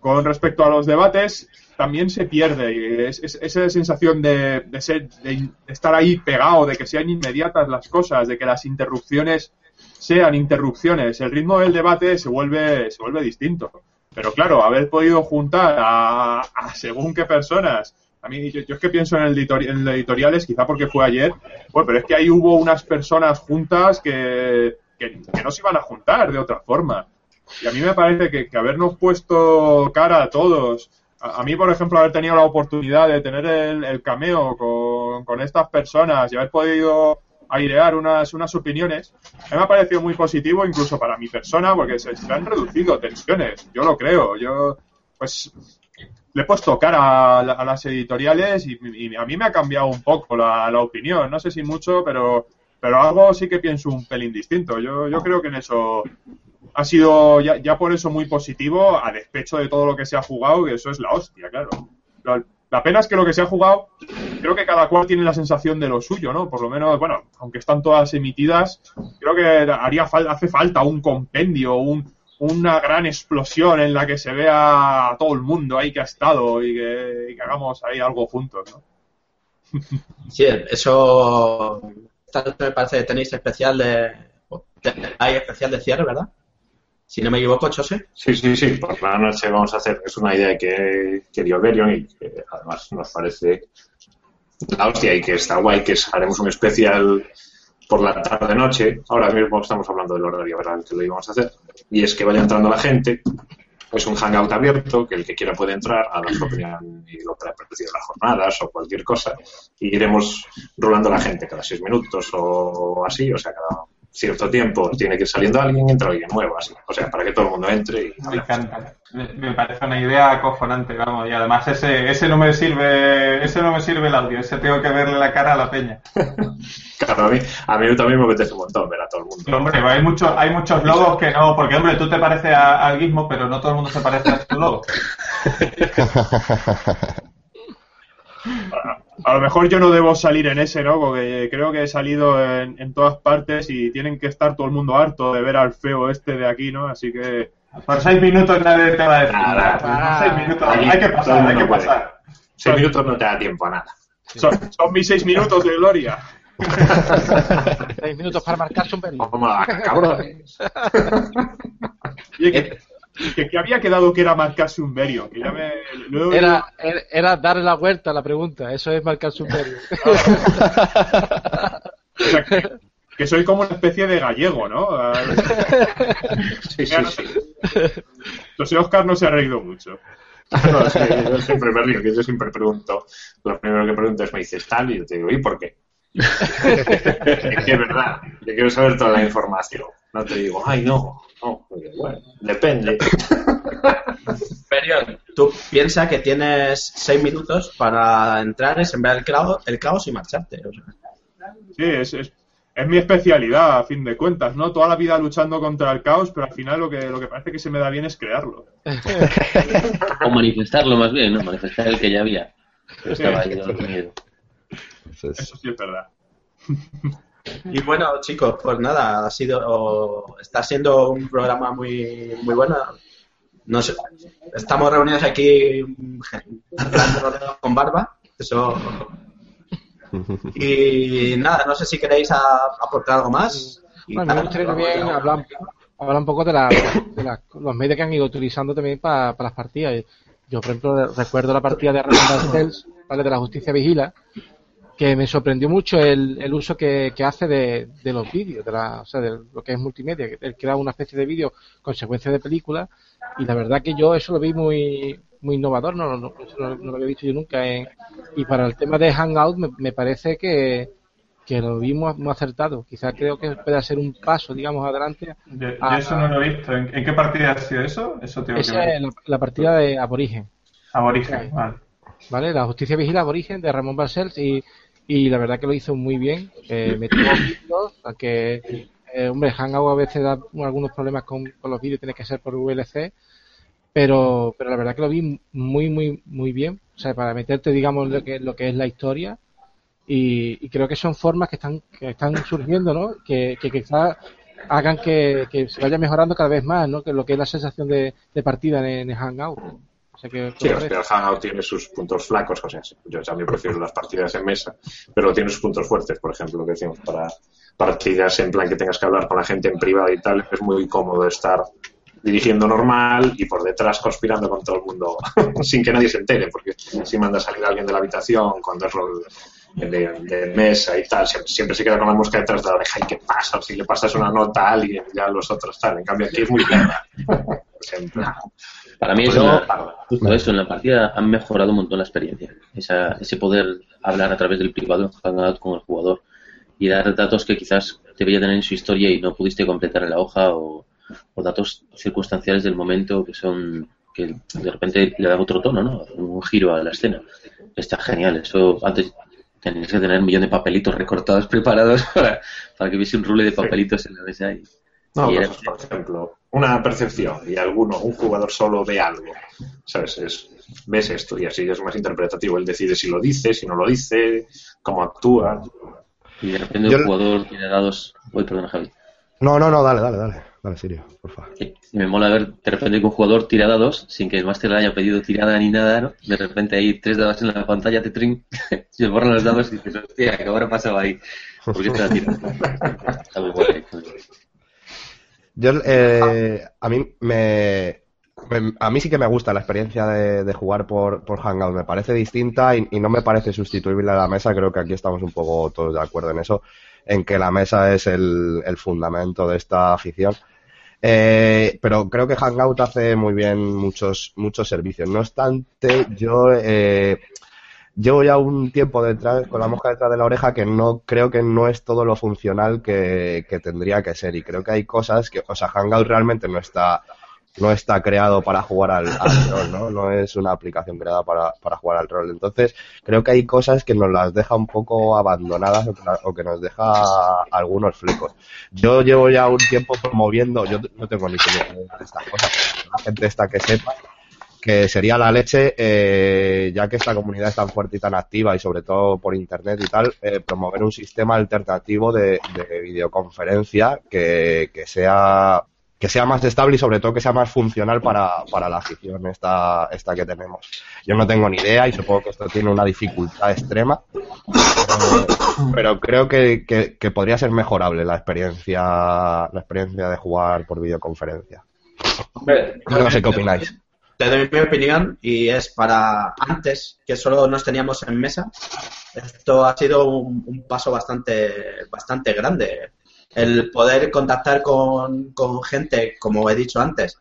Con respecto a los debates, también se pierde es, es- esa sensación de, de ser, de, estar ahí pegado, de que sean inmediatas las cosas, de que las interrupciones sean interrupciones. El ritmo del debate se vuelve, se vuelve distinto. Pero claro, haber podido juntar a, a según qué personas. A mí, yo, yo es que pienso en el editoriales, quizá porque fue ayer, bueno, pero es que ahí hubo unas personas juntas que, que, no se iban a juntar de otra forma. Y a mí me parece que habernos puesto cara a todos, a, mí, por ejemplo, haber tenido la oportunidad de tener el, cameo con, estas personas y haber podido airear unas, unas opiniones, a me ha parecido muy positivo incluso para mi persona porque se, han reducido tensiones, yo lo creo, yo pues le he puesto cara a, a las editoriales y, y a mí me ha cambiado un poco la, la opinión, no sé si mucho, pero, pero algo sí que pienso un pelín distinto, yo, yo creo que en eso ha sido ya, ya por eso muy positivo, a despecho de todo lo que se ha jugado, que eso es la hostia, claro. La pena es que lo que se ha jugado, creo que cada cual tiene la sensación de lo suyo, ¿no? Por lo menos, bueno, aunque están todas emitidas, creo que haría fal- hace falta un compendio, un, una gran explosión en la que se vea a todo el mundo ahí que ha estado y que, hagamos ahí algo juntos, ¿no?
Sí, eso. Me parece que tenéis especial de- Hay especial de cierre, ¿verdad? Si no me equivoco, Chose.
Sí, sí, sí, por la noche vamos a hacer, es una idea que, que dio Berion y que además nos parece la hostia y que está guay, que haremos un especial por la tarde-noche. Ahora mismo estamos hablando del horario ¿verdad? que lo íbamos a hacer. Y es que vaya entrando la gente. Es un hangout abierto, que el que quiera puede entrar a dar su opinión y lo que ha parecido las jornadas o cualquier cosa. Y iremos rolando la gente cada seis minutos o así, o sea, cada cierto tiempo tiene que ir saliendo alguien, entra alguien nuevo, así. O sea, para que todo el mundo entre y
Me encanta. Me, parece una idea acojonante, vamos. Y además ese, ese no me sirve, ese no me sirve el audio, ese tengo que verle la cara a la peña.
Claro, a mí, a mí también me apetece un montón ver a todo el mundo.
Y, hombre, hay muchos, hay muchos logos que no, porque hombre, tú te pareces a- al Gizmo, pero no todo el mundo se parece a tu logo.
A lo mejor yo no debo salir en ese, ¿no? Porque creo que he salido en, en todas partes y tienen que estar todo el mundo harto de ver al feo este de aquí, ¿no? Así que...
Por seis minutos nadie te va a decir
Nada,
nada. Por seis minutos,
Allí
hay que pasar, hay que
puede.
pasar.
Seis minutos no te da tiempo a nada.
Son, son mis seis minutos de gloria.
Seis minutos para marcarse un.
Vamos, cabrones.
Que, que, que había quedado que era marcarse un Berio. Que ya me, lo he-
Era, era, era darle la vuelta a la pregunta, eso es marcar su imperio.
o sea, que, que soy como una especie de gallego, ¿no? Ah,
Sí, sí, sí.
Entonces Oscar no se ha reído mucho.
No, es que yo siempre me río, que yo siempre pregunto, lo primero que pregunto es, me dices tal, y yo te digo, ¿y por qué? es que es verdad, yo quiero saber toda la información. No te digo, ay, no, no, bueno, depende.
Period, tú piensas que tienes seis minutos para entrar, sembrar el caos, el caos y marcharte. o sea.
Sí, es, es, es mi especialidad, a fin de cuentas, ¿no? Toda la vida luchando contra el caos, pero al final lo que, lo que parece que se me da bien es crearlo.
O manifestarlo más bien, ¿no? Manifestar el que ya había. Estaba ahí dormido.
Eso sí es verdad.
Y bueno, chicos, pues nada, ha sido, está siendo un programa muy, muy bueno. Nos, estamos reunidos aquí con barba, eso. Y nada, no sé si queréis a- aportar algo más.
Bueno, me gustaría también hablar, hablar un poco de, la, de la- los medios que han ido utilizando también para, para las partidas. Yo, por ejemplo, recuerdo la partida de Cells, ¿vale? de la Justicia Vigila, que me sorprendió mucho el, el uso que, que hace de, de los vídeos, de la, o sea, de lo que es multimedia, que él crea una especie de vídeo con secuencia de película, y la verdad que yo eso lo vi muy muy innovador, no, no, eso no, no lo había visto yo nunca. en- y para el tema de Hangout me, me parece que, que lo vimos muy acertado. Quizás creo que puede ser un paso, digamos, adelante.
Yo, eso no lo he visto. ¿En, en qué partida ha sido eso? Eso tengo que
esa
ver.
es la, la partida de Aborigen.
Aborigen, vale.
¿vale? La justicia vigila aborigen de Ramón Barcels y, y la verdad que lo hizo muy bien. Eh, metió vídeos, aunque, eh, hombre, Hangout a veces da algunos problemas con, con los vídeos, tiene que ser por VLC, pero, pero la verdad que lo vi muy, muy, muy bien. O sea, para meterte, digamos, lo que, lo que es la historia. Y, y creo que son formas que están, que están surgiendo, ¿no? Que, que quizás hagan que, que se vaya mejorando cada vez más, ¿no? Que lo que es la sensación de, de partida en, en Hangout. O sea que,
Sí, el Hangout tiene sus puntos flacos, o sea, yo también prefiero las partidas en mesa, pero tiene sus puntos fuertes, por ejemplo, lo que decimos, para partidas en plan que tengas que hablar con la gente en privado y tal, es muy cómodo estar dirigiendo normal y por detrás conspirando con todo el mundo sin que nadie se entere, porque si manda a salir alguien de la habitación cuando es rol de, de mesa y tal, siempre, siempre se queda con la mosca detrás de la oreja y qué pasa, si le pasas una nota a alguien, ya los otros tal, en cambio aquí es muy clara, por ejemplo.
Para mí
Pues
eso, justo eso, en la partida han mejorado un montón la experiencia. Esa, ese poder hablar a través del privado, con el jugador y dar datos que quizás debería tener en su historia y no pudiste completar en la hoja o, o datos circunstanciales del momento que son que de repente le da otro tono, ¿no? Un giro a la escena. Está genial. Eso antes tenías que tener un millón de papelitos recortados preparados para, para que hubiese un rule de papelitos en la mesa y,
No,
y era-
por ejemplo, una percepción y alguno, un jugador solo ve algo, ¿sabes? Es, ves esto y así es más interpretativo. Él decide si lo dice, si no lo dice, cómo actúa.
y de repente
Yo-
el jugador tiene dados. Uy, perdona, Javi.
No, no, no, dale, dale, dale. Dale, Sirio, por favor.
Sí, me mola ver de repente que un jugador tira dados sin que el máster le haya pedido tirada ni nada, ¿no? De repente hay tres dados en la pantalla, te trin, se borran los dados y dices, hostia, ¿qué habrá pasado ahí? ¿Por qué te la tiras? Está muy guay.
Yo, eh, a mí me, me- a mí sí que me gusta la experiencia de, de jugar por, por Hangout. Me parece distinta y, y no me parece sustituible a la mesa. Creo que aquí estamos un poco todos de acuerdo en eso, en que la mesa es el, el fundamento de esta afición. Eh, pero creo que Hangout hace muy bien muchos, muchos servicios. No obstante, yo eh, llevo ya un tiempo detrás, con la mosca detrás de la oreja, que no creo que no es todo lo funcional que, que tendría que ser. Y creo que hay cosas que, o sea, Hangout realmente no está, no está creado para jugar al, al rol, ¿no? No es una aplicación creada para, para jugar al rol. Entonces, creo que hay cosas que nos las deja un poco abandonadas o que, o que nos deja algunos flecos. Yo llevo ya un tiempo promoviendo, yo no tengo ni idea de estas cosas, la gente esta que sepa, que sería la leche, eh, ya que esta comunidad es tan fuerte y tan activa y sobre todo por internet y tal, eh, promover un sistema alternativo de, de videoconferencia que, que sea que sea más estable y sobre todo que sea más funcional para, para la afición esta, esta que tenemos. Yo no tengo ni idea y supongo que esto tiene una dificultad extrema, pero, pero creo que, que, que podría ser mejorable la experiencia, la experiencia de jugar por videoconferencia. No sé qué opináis.
Te doy mi opinión y es para antes, que solo nos teníamos en mesa, esto ha sido un, paso bastante, bastante grande. El poder contactar con, con gente, como he dicho antes.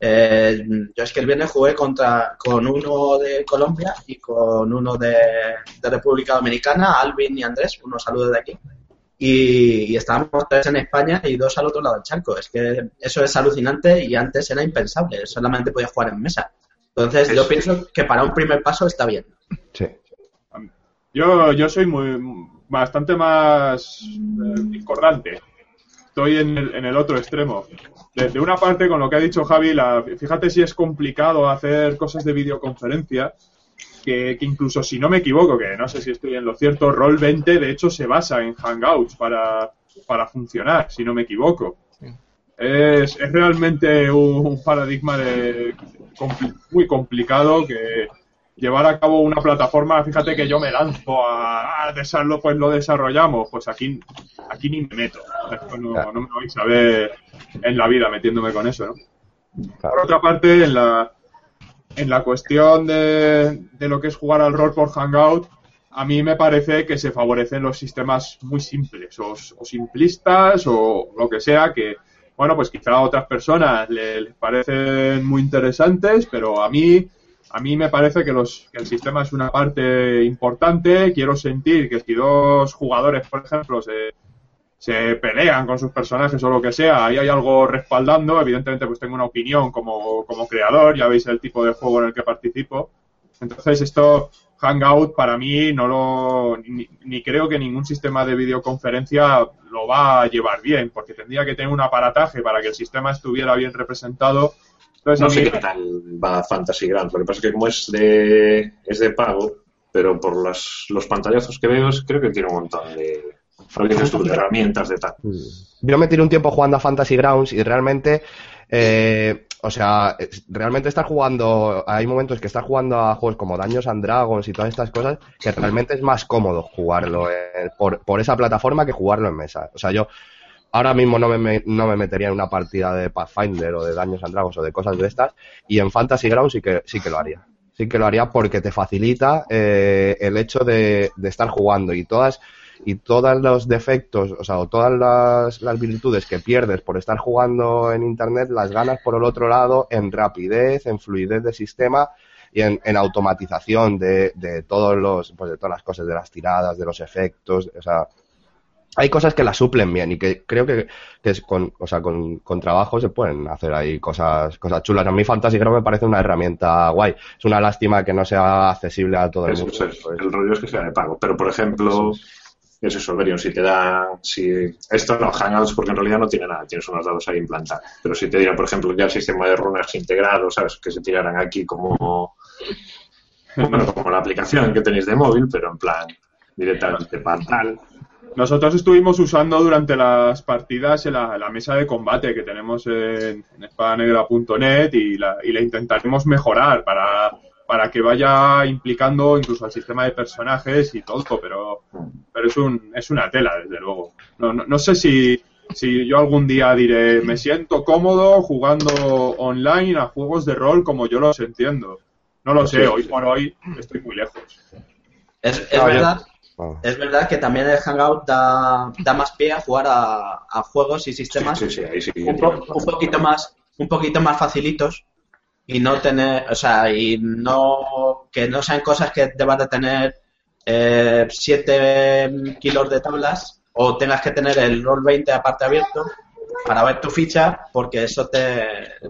Eh, yo es que el viernes jugué contra, con uno de Colombia y con uno de, de República Dominicana, Alvin y Andrés, unos saludos de aquí. Y, y estábamos tres en España y dos al otro lado del charco. Es que eso es alucinante y antes era impensable, solamente podía jugar en mesa. Entonces yo pienso que para un primer paso está bien.
Sí.
Yo, yo soy muy bastante más eh, discordante. Estoy en el, en el otro extremo. De, de una parte, con lo que ha dicho Javi, la, fíjate si es complicado hacer cosas de videoconferencia, que, que incluso si no me equivoco, que no sé si estoy en lo cierto, Roll 20 de hecho se basa en Hangouts para, para funcionar, si no me equivoco. Es, es realmente un, un paradigma de, compli- muy complicado que llevar a cabo una plataforma, fíjate que yo me lanzo a, a desarrollo, pues lo desarrollamos, pues aquí, aquí ni me meto. No, no me vais a ver en la vida metiéndome con eso, ¿no? Por otra parte, en la, en la cuestión de, de lo que es jugar al rol por Hangout, a mí me parece que se favorecen los sistemas muy simples o, simplistas o lo que sea que, bueno, pues quizá a otras personas le- les parecen muy interesantes, pero a mí, a mí me parece que, los, que el sistema es una parte importante. Quiero sentir que si dos jugadores, por ejemplo, se, se pelean con sus personajes o lo que sea, ahí hay algo respaldando. Evidentemente, pues tengo una opinión como, como creador, ya veis el tipo de juego en el que participo. Entonces, esto, Hangout, para mí, no lo. Ni, ni creo que ningún sistema de videoconferencia lo va a llevar bien, porque tendría que tener un aparataje para que el sistema estuviera bien representado. Entonces,
No sé
mí-
qué tal va Fantasy Grounds. Lo que pasa es que como es de, es de pago, pero por las, los pantallazos que veo, creo que tiene un montón de, tú, de herramientas de tal.
Yo me tiré un tiempo jugando a Fantasy Grounds y realmente, eh, o sea, realmente estás jugando, hay momentos que estás jugando a juegos como Daños and Dragons y todas estas cosas, que realmente es más cómodo jugarlo por, por esa plataforma que jugarlo en mesa. O sea, yo ahora mismo no me, no me metería en una partida de Pathfinder o de Daños and Dragons o de cosas de estas, y en Fantasy Grounds sí que, sí que lo haría. Sí que lo haría porque te facilita eh, el hecho de estar jugando y todas y todos los defectos, o sea, o todas las, las virtudes que pierdes por estar jugando en Internet, las ganas por el otro lado en rapidez, en fluidez de sistema y en, en automatización de, de todos los, pues de todas las cosas, de las tiradas, de los efectos, o sea, hay cosas que las suplen bien y que creo que, que es con, o sea, con, con trabajo se pueden hacer ahí cosas, cosas chulas. A mí Fantasy Ground me parece una herramienta guay. Es una lástima que no sea accesible a todo el mundo.
es, el rollo es que sea de pago. Pero, por ejemplo, es eso, Berion, si te da, si, esto no, Hangouts, porque en realidad no tiene nada, tienes unos dados ahí implantados. Pero si te diera, por ejemplo, ya el sistema de runas integrado, ¿sabes? Que se tiraran aquí como, bueno, como la aplicación que tenéis de móvil, pero en plan, directamente para tal.
Nosotros estuvimos usando durante las partidas la, la mesa de combate que tenemos en, en espadanegra.net y la, y la intentaremos mejorar para, para que vaya implicando incluso al sistema de personajes y todo, pero, pero es, un, es una tela, desde luego. No, no, no sé si, si yo algún día diré, me siento cómodo jugando online a juegos de rol como yo los entiendo. No lo sé, hoy por hoy estoy muy lejos.
Es, es verdad. Es verdad que también el Hangout da, da más pie a jugar a, a juegos y sistemas
Sí, sí, ahí sí.
un, po- un poquito más un poquito más facilitos y no tener o sea y no que no sean cosas que debas de tener 7 kilos de tablas o tengas que tener el roll 20 aparte abierto para ver tu ficha porque eso te,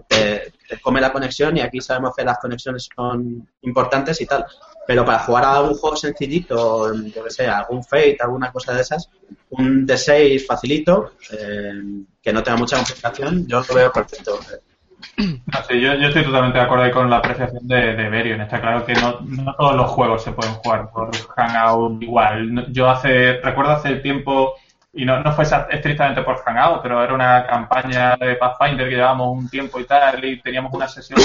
te, te come la conexión y aquí sabemos que las conexiones son importantes y tal. Pero para jugar a un juego sencillito yo que sé algún Fate alguna cosa de esas un D6 facilito eh, que no tenga mucha complicación yo lo veo perfecto
No sé, yo, estoy totalmente de acuerdo con la apreciación de, de Berion. Está claro que no, todos los juegos se pueden jugar por Hangout igual. Yo hace, recuerdo hace tiempo, y no, no fue estrictamente por Hangout, pero era una campaña de Pathfinder que llevábamos un tiempo y tal, y teníamos una sesión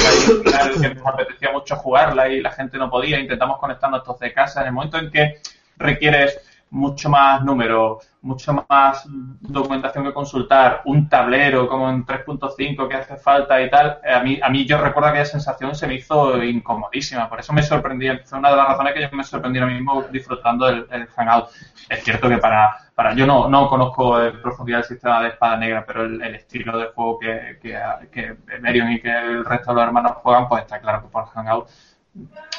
que nos apetecía mucho jugarla y la gente no podía, intentamos conectarnos todos de casa. En el momento en que requieres mucho más número, mucho más documentación que consultar, un tablero como en 3.5 que hace falta y tal, eh, a mí, a mí yo recuerdo aquella sensación se me hizo incomodísima, por eso me sorprendí, fue una de las razones que yo me sorprendí ahora mismo disfrutando el, el Hangout. Es cierto que para, para yo no, no conozco en profundidad el sistema de espada negra, pero el, el estilo de juego que, que, que Merion y que el resto de los hermanos juegan, pues está claro que por Hangout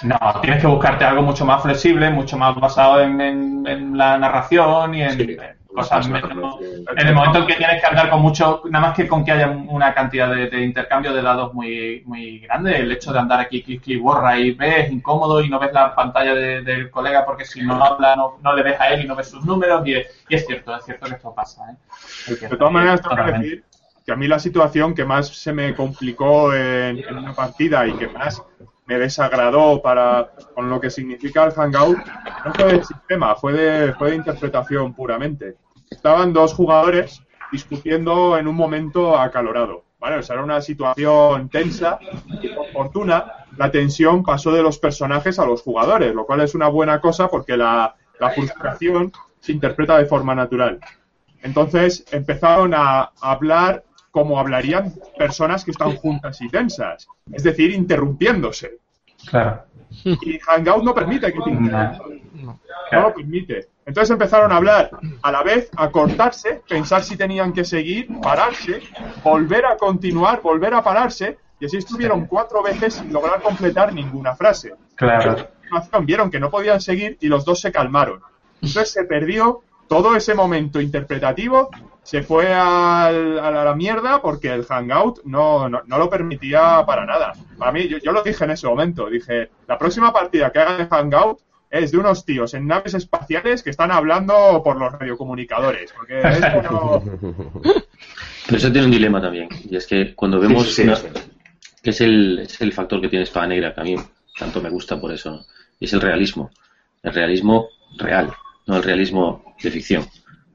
no, tienes que buscarte algo mucho más flexible, mucho más basado en, en- en la narración y en, en cosas menos- En el momento en que tienes que andar con mucho, nada más que con que haya una cantidad de, de intercambio de dados muy, muy grande, el hecho de andar aquí, clic, clic, borra y ves incómodo y no ves la pantalla de- del colega porque si no habla no, no le ves a él y no ves sus números y es, y es cierto, es cierto que esto pasa. ¿eh?
De todas maneras, tengo que decir que a mí la situación que más se me complicó en, en una partida y que más me desagradó para con lo que significa el Hangout no fue del sistema, fue de, fue de interpretación puramente. Estaban dos jugadores discutiendo en un momento acalorado. ¿vale? O era una situación tensa y por fortuna la tensión pasó de los personajes a los jugadores, lo cual es una buena cosa porque la, la frustración se interpreta de forma natural. Entonces empezaron a hablar como hablarían personas que están juntas y tensas, es decir, interrumpiéndose.
Claro.
Y Hangout no permite que te interrumpan. No lo permite. Entonces empezaron a hablar a la vez, a cortarse, pensar si tenían que seguir, pararse, volver a continuar, volver a pararse, y así estuvieron cuatro veces sin lograr completar ninguna frase.
Claro.
Vieron que no podían seguir y los dos se calmaron. Entonces se perdió todo ese momento interpretativo, se fue al- a la, mierda porque el Hangout no, no, no lo permitía para nada. Para mí, yo, yo lo dije en ese momento, dije, la próxima partida que haga de Hangout es de unos tíos en naves espaciales que están hablando por los radiocomunicadores, porque no...
Pero eso tiene un dilema también. Y es que cuando vemos.
Sí, sí,
una-
sí.
que es el, es el factor que tiene Espada Negra, que a mí tanto me gusta por eso, ¿no? Y es el realismo. El realismo real, no el realismo de ficción.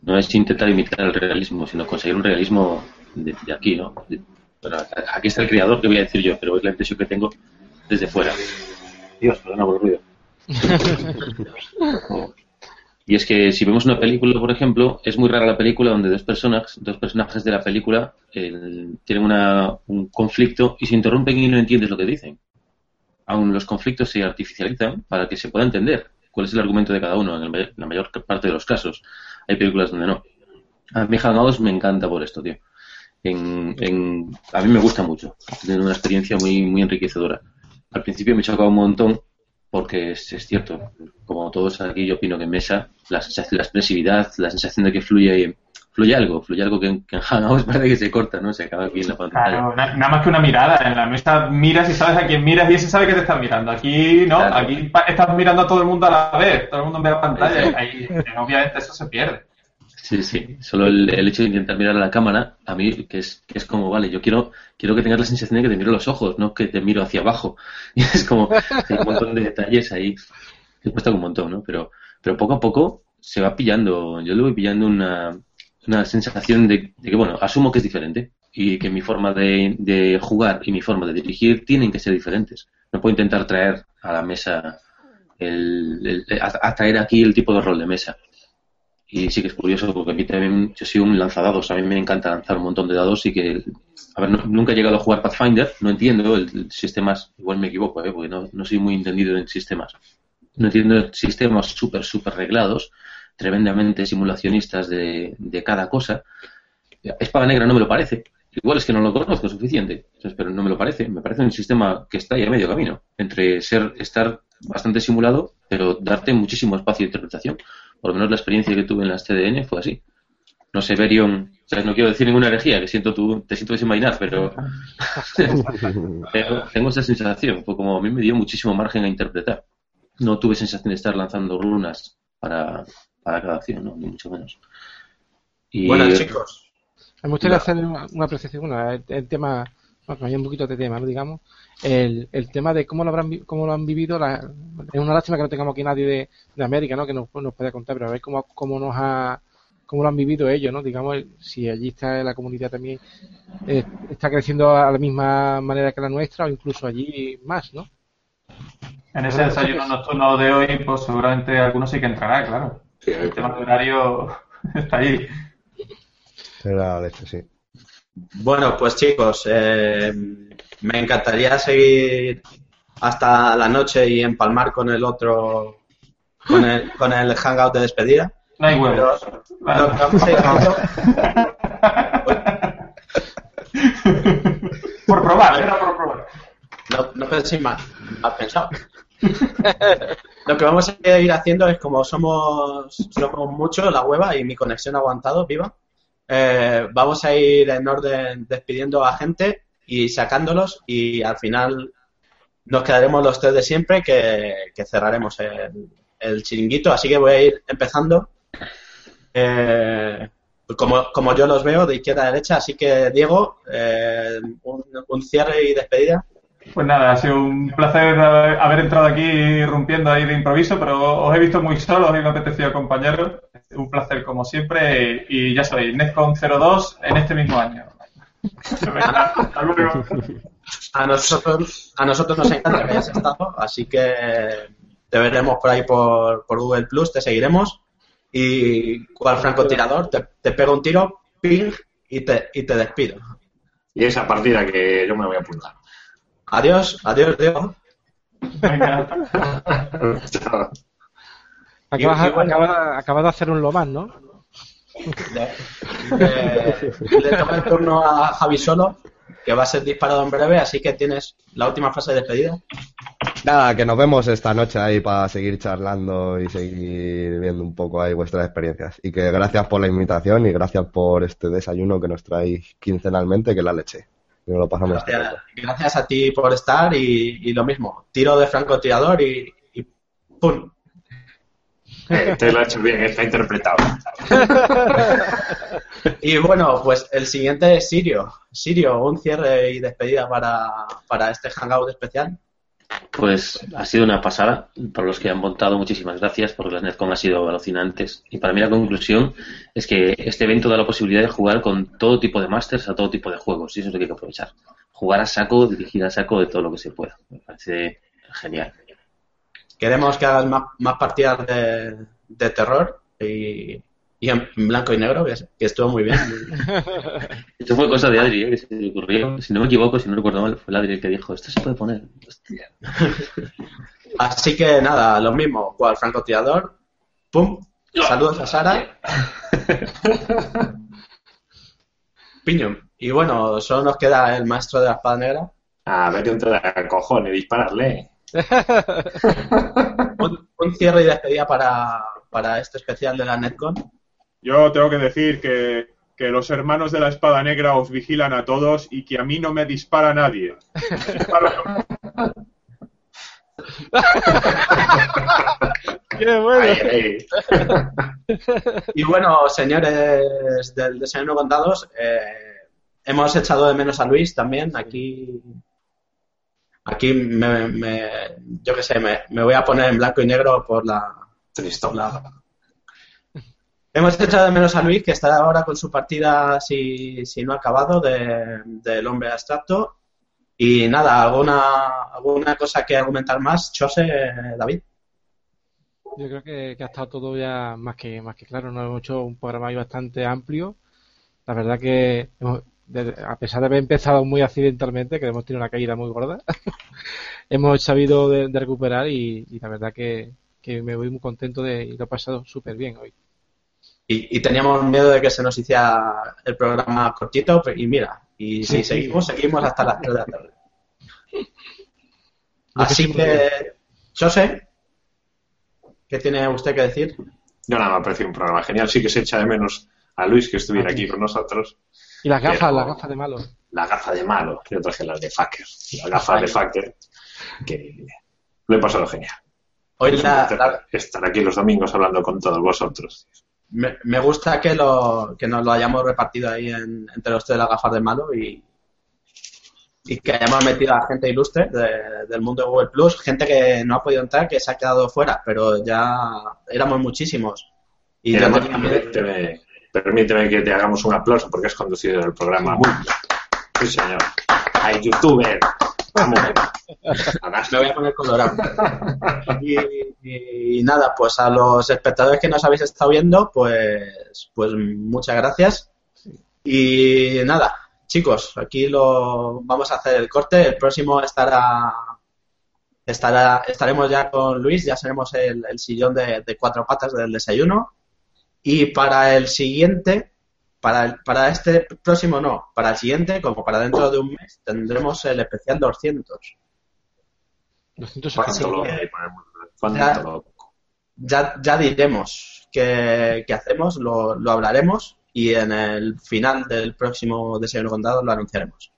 No es intentar imitar el realismo, sino conseguir un realismo de, de aquí, ¿no? De- aquí está el creador, que voy a decir yo, pero es la impresión que tengo desde fuera. Dios, perdona por el ruido. Y es que si vemos una película, por ejemplo, es muy rara la película donde dos personas, dos personajes de la película eh, tienen una- un conflicto y se interrumpen y no entiendes lo que dicen. Aún los conflictos se artificializan para que se pueda entender cuál es el argumento de cada uno en may- la mayor parte de los casos. Hay películas donde no. A mí Hangouts me encanta por esto, tío. En, en- a mí me gusta mucho. Tiene una experiencia muy, muy enriquecedora. Al principio me chocaba un montón porque es, es cierto, como todos aquí yo opino que en mesa la, la expresividad, la sensación de que fluye, fluye algo, fluye algo que en, que en Hangouts parece que se corta, ¿no? Se acaba aquí en la pantalla.
Claro, na- nada más que una mirada. En la mesa miras y sabes a quién miras y ese sabe que te estás mirando. Aquí no,
Claro.
aquí estás mirando a todo el mundo a la vez, todo el mundo ve la pantalla. Ahí, eh, obviamente eso se pierde.
Sí, sí. Solo el, el hecho de intentar mirar a la cámara, a mí, que es, que es como, vale, yo quiero, quiero que tengas la sensación de que te miro los ojos, no que te miro hacia abajo. Y es como, hay un montón de detalles ahí que cuesta un montón, ¿no? Pero, pero poco a poco se va pillando, yo le voy pillando una, una sensación de, que, bueno, asumo que es diferente y que mi forma de, de jugar y mi forma de dirigir tienen que ser diferentes. No puedo intentar traer a la mesa, el, el- a- a traer aquí el tipo de rol de mesa Y sí que es curioso porque a mí también, yo soy un lanzadados, a mí me encanta lanzar un montón de dados y que, a ver, nunca he llegado a jugar Pathfinder, no entiendo el, el sistemas, igual me equivoco, ¿eh? porque no, no soy muy entendido en sistemas. No entiendo sistemas súper, súper reglados, tremendamente simulacionistas de, de cada cosa. Espada Negra no me lo parece. Igual es que no lo conozco suficiente, pero no me lo parece. Me parece un sistema que está ahí a medio camino entre ser estar bastante simulado, pero darte muchísimo espacio de interpretación. Por lo menos la experiencia que tuve en las TDN fue así. No sé, Berion, ¿sabes? no quiero decir ninguna herejía, que siento tú, te siento desenvainar, pero pero tengo esa sensación. Fue como a mí me dio muchísimo margen a interpretar. No tuve sensación de estar lanzando runas para, para cada acción, ¿no? ni mucho menos. Y,
Bueno, chicos,
Me gustaría hacer una, una apreciación, bueno, el, el tema, bueno, un poquito de tema, ¿no? digamos, el, el tema de cómo lo habrán cómo lo han vivido, la- es una lástima que no tengamos aquí nadie de, de América, ¿no? Que nos, nos pueda contar, pero a ver cómo, cómo nos ha, cómo lo han vivido ellos, ¿no? Digamos, el- si allí está la comunidad también, eh, está creciendo a la misma manera que la nuestra o incluso allí más, ¿no?
En ese desayuno nocturno de hoy, pues seguramente alguno sí que entrará, claro.
Sí,
El tema de horario está ahí.
Era la leche, sí.
Bueno, pues chicos, eh, me encantaría seguir hasta la noche y empalmar con el otro, con el, con el hangout de despedida.
No hay huevos.
Pero ir haciendo-
por probar, era por probar.
no, no penséis mal, mal pensado. Lo que vamos a ir haciendo es como somos, somos muchos, la hueva y mi conexión ha aguantado, viva. eh, vamos a ir en orden despidiendo a gente y sacándolos y al final nos quedaremos los tres de siempre que, cerraremos el, el chiringuito. Así que voy a ir empezando eh, como, como yo los veo de izquierda a derecha. Así que Diego, eh, un, un cierre y despedida.
Pues nada, ha sido un placer haber entrado aquí rompiendo ahí de improviso, pero os he visto muy solos y me ha apetecido acompañaros. Un placer como siempre y ya sabéis, Netcon 02 en este mismo año. Venga, hasta luego.
A nosotros, a nosotros nos encanta que hayas estado, así que te veremos por ahí por, por Google Plus, te seguiremos. Y cual francotirador, te, te pego un tiro, ping, y te, y te despido.
Y esa partida que yo me voy a apuntar.
Adiós, adiós, Diego.
Acabas,
y bueno.
acabas- acabas de hacer un Loman, ¿no?
Le, le- le toca el turno a Javi Solo, que va a ser disparado en breve, así que tienes la última fase de despedida.
Nada, que nos vemos esta noche ahí para seguir charlando y seguir viendo un poco ahí vuestras experiencias. Y que gracias por la invitación y gracias por este desayuno que nos traéis quincenalmente, que es la leche. Y nos lo pasamos
Gracias, a ti por estar y, y lo mismo, tiro de francotirador y, y ¡pum!
Te lo ha hecho bien, está interpretado.
Y bueno, pues el siguiente es Sirio. Sirio, un cierre y despedida para, para este hangout especial.
Pues ha sido una pasada. Para los que han montado, muchísimas gracias, porque las NetCon han sido alucinantes. Y para mí la conclusión es que este evento da la posibilidad de jugar con todo tipo de masters a todo tipo de juegos, y eso es lo que hay que aprovechar. Jugar a saco, dirigir a saco de todo lo que se pueda. Me parece genial.
Queremos que hagas más, más partidas de, de terror y, y en blanco y negro, que, que estuvo muy bien.
Esto fue cosa de Adri, ¿eh? que se le ocurrió. Si no me equivoco, si no recuerdo mal, fue el Adri el que dijo, esto se puede poner. Hostia.
Así que nada, lo mismo, cual francotirador, ¡pum! Saludos a Sara. Piñón. Y bueno, solo nos queda el maestro de la espada negra.
A ver, un te da cojones, dispararle.
Un, un cierre y despedida para, para este especial de la Netcon.
Yo tengo que decir que, que los hermanos de la espada negra os vigilan a todos y que a mí no me dispara nadie. Dispara-
¡Qué bueno!
Ahí, ahí.
Y bueno, señores del Desayuno con Dados, eh, hemos echado de menos a Luis también. Aquí, aquí me, me- yo qué sé, me, me voy a poner en blanco y negro por la,
Tristón.
la- Hemos echado de menos a Luis, que está ahora con su partida, si, si no ha acabado, de- del hombre abstracto. Y nada, alguna, alguna cosa que argumentar más, Chose, David.
Yo creo que, que ha estado todo ya más que más que claro. Nos hemos hecho un programa bastante amplio. La verdad que hemos- de- a pesar de haber empezado muy accidentalmente, que hemos tenido una caída muy gorda, hemos sabido de, de recuperar y, y la verdad que, que me voy muy contento de y lo he pasado súper bien hoy.
Y, y teníamos miedo de que se nos hiciera el programa cortito, y mira, y si
Sí.
seguimos, seguimos hasta las 3 de la tarde. Así
sí
que, José, ¿qué tiene usted que decir?
Yo nada, me ha parecido un programa genial. Sí que se echa de menos a Luis que estuviera aquí con nosotros.
Y las gafas,
Pero-
las gafas de malo.
La gafa de malo. Yo traje las de Fucker. La gafa de Fucker. Que lo he pasado genial.
Hoy la-
estar aquí los domingos hablando con todos vosotros.
Me, me gusta que, lo, que nos lo hayamos repartido ahí en- entre los tres las gafas de malo y, y que hayamos metido a gente ilustre de- del mundo de Google Plus, gente que no ha podido entrar, que se ha quedado fuera, pero ya éramos muchísimos. Y
permíteme, permíteme que te hagamos un aplauso porque has conducido el programa muy. Sí, señor. Hay youtuber. Vamos.
Me voy a poner colorado. Y, nada, pues a los espectadores que nos habéis estado viendo, pues, pues muchas gracias. Y nada, chicos, aquí lo vamos a hacer el corte. El próximo estará, estará estaremos ya con Luis, ya seremos el, sillón de cuatro patas del desayuno. Y para el siguiente, para, el- para este próximo no, para el siguiente, como para dentro de un mes, tendremos el especial 200.
200
¿Cuánto lo-
suscriptores.
cuánto
Ya. ya, ya diremos qué, qué hacemos, lo, lo hablaremos y en el final del próximo Desayuno Contado lo anunciaremos.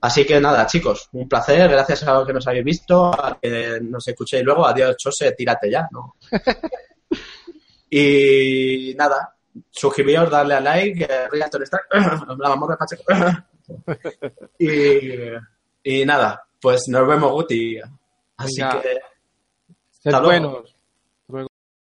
Así que nada, chicos, un placer, gracias a los que nos habéis visto, a que nos escuchéis luego, adiós, Chose, tírate ya, ¿no? y nada, suscribiros, darle a like, eh, Realtor Stack, la mamorra Pacheco. y, y nada, pues nos vemos, Guti. Así
Venga.
que
Sed buenos.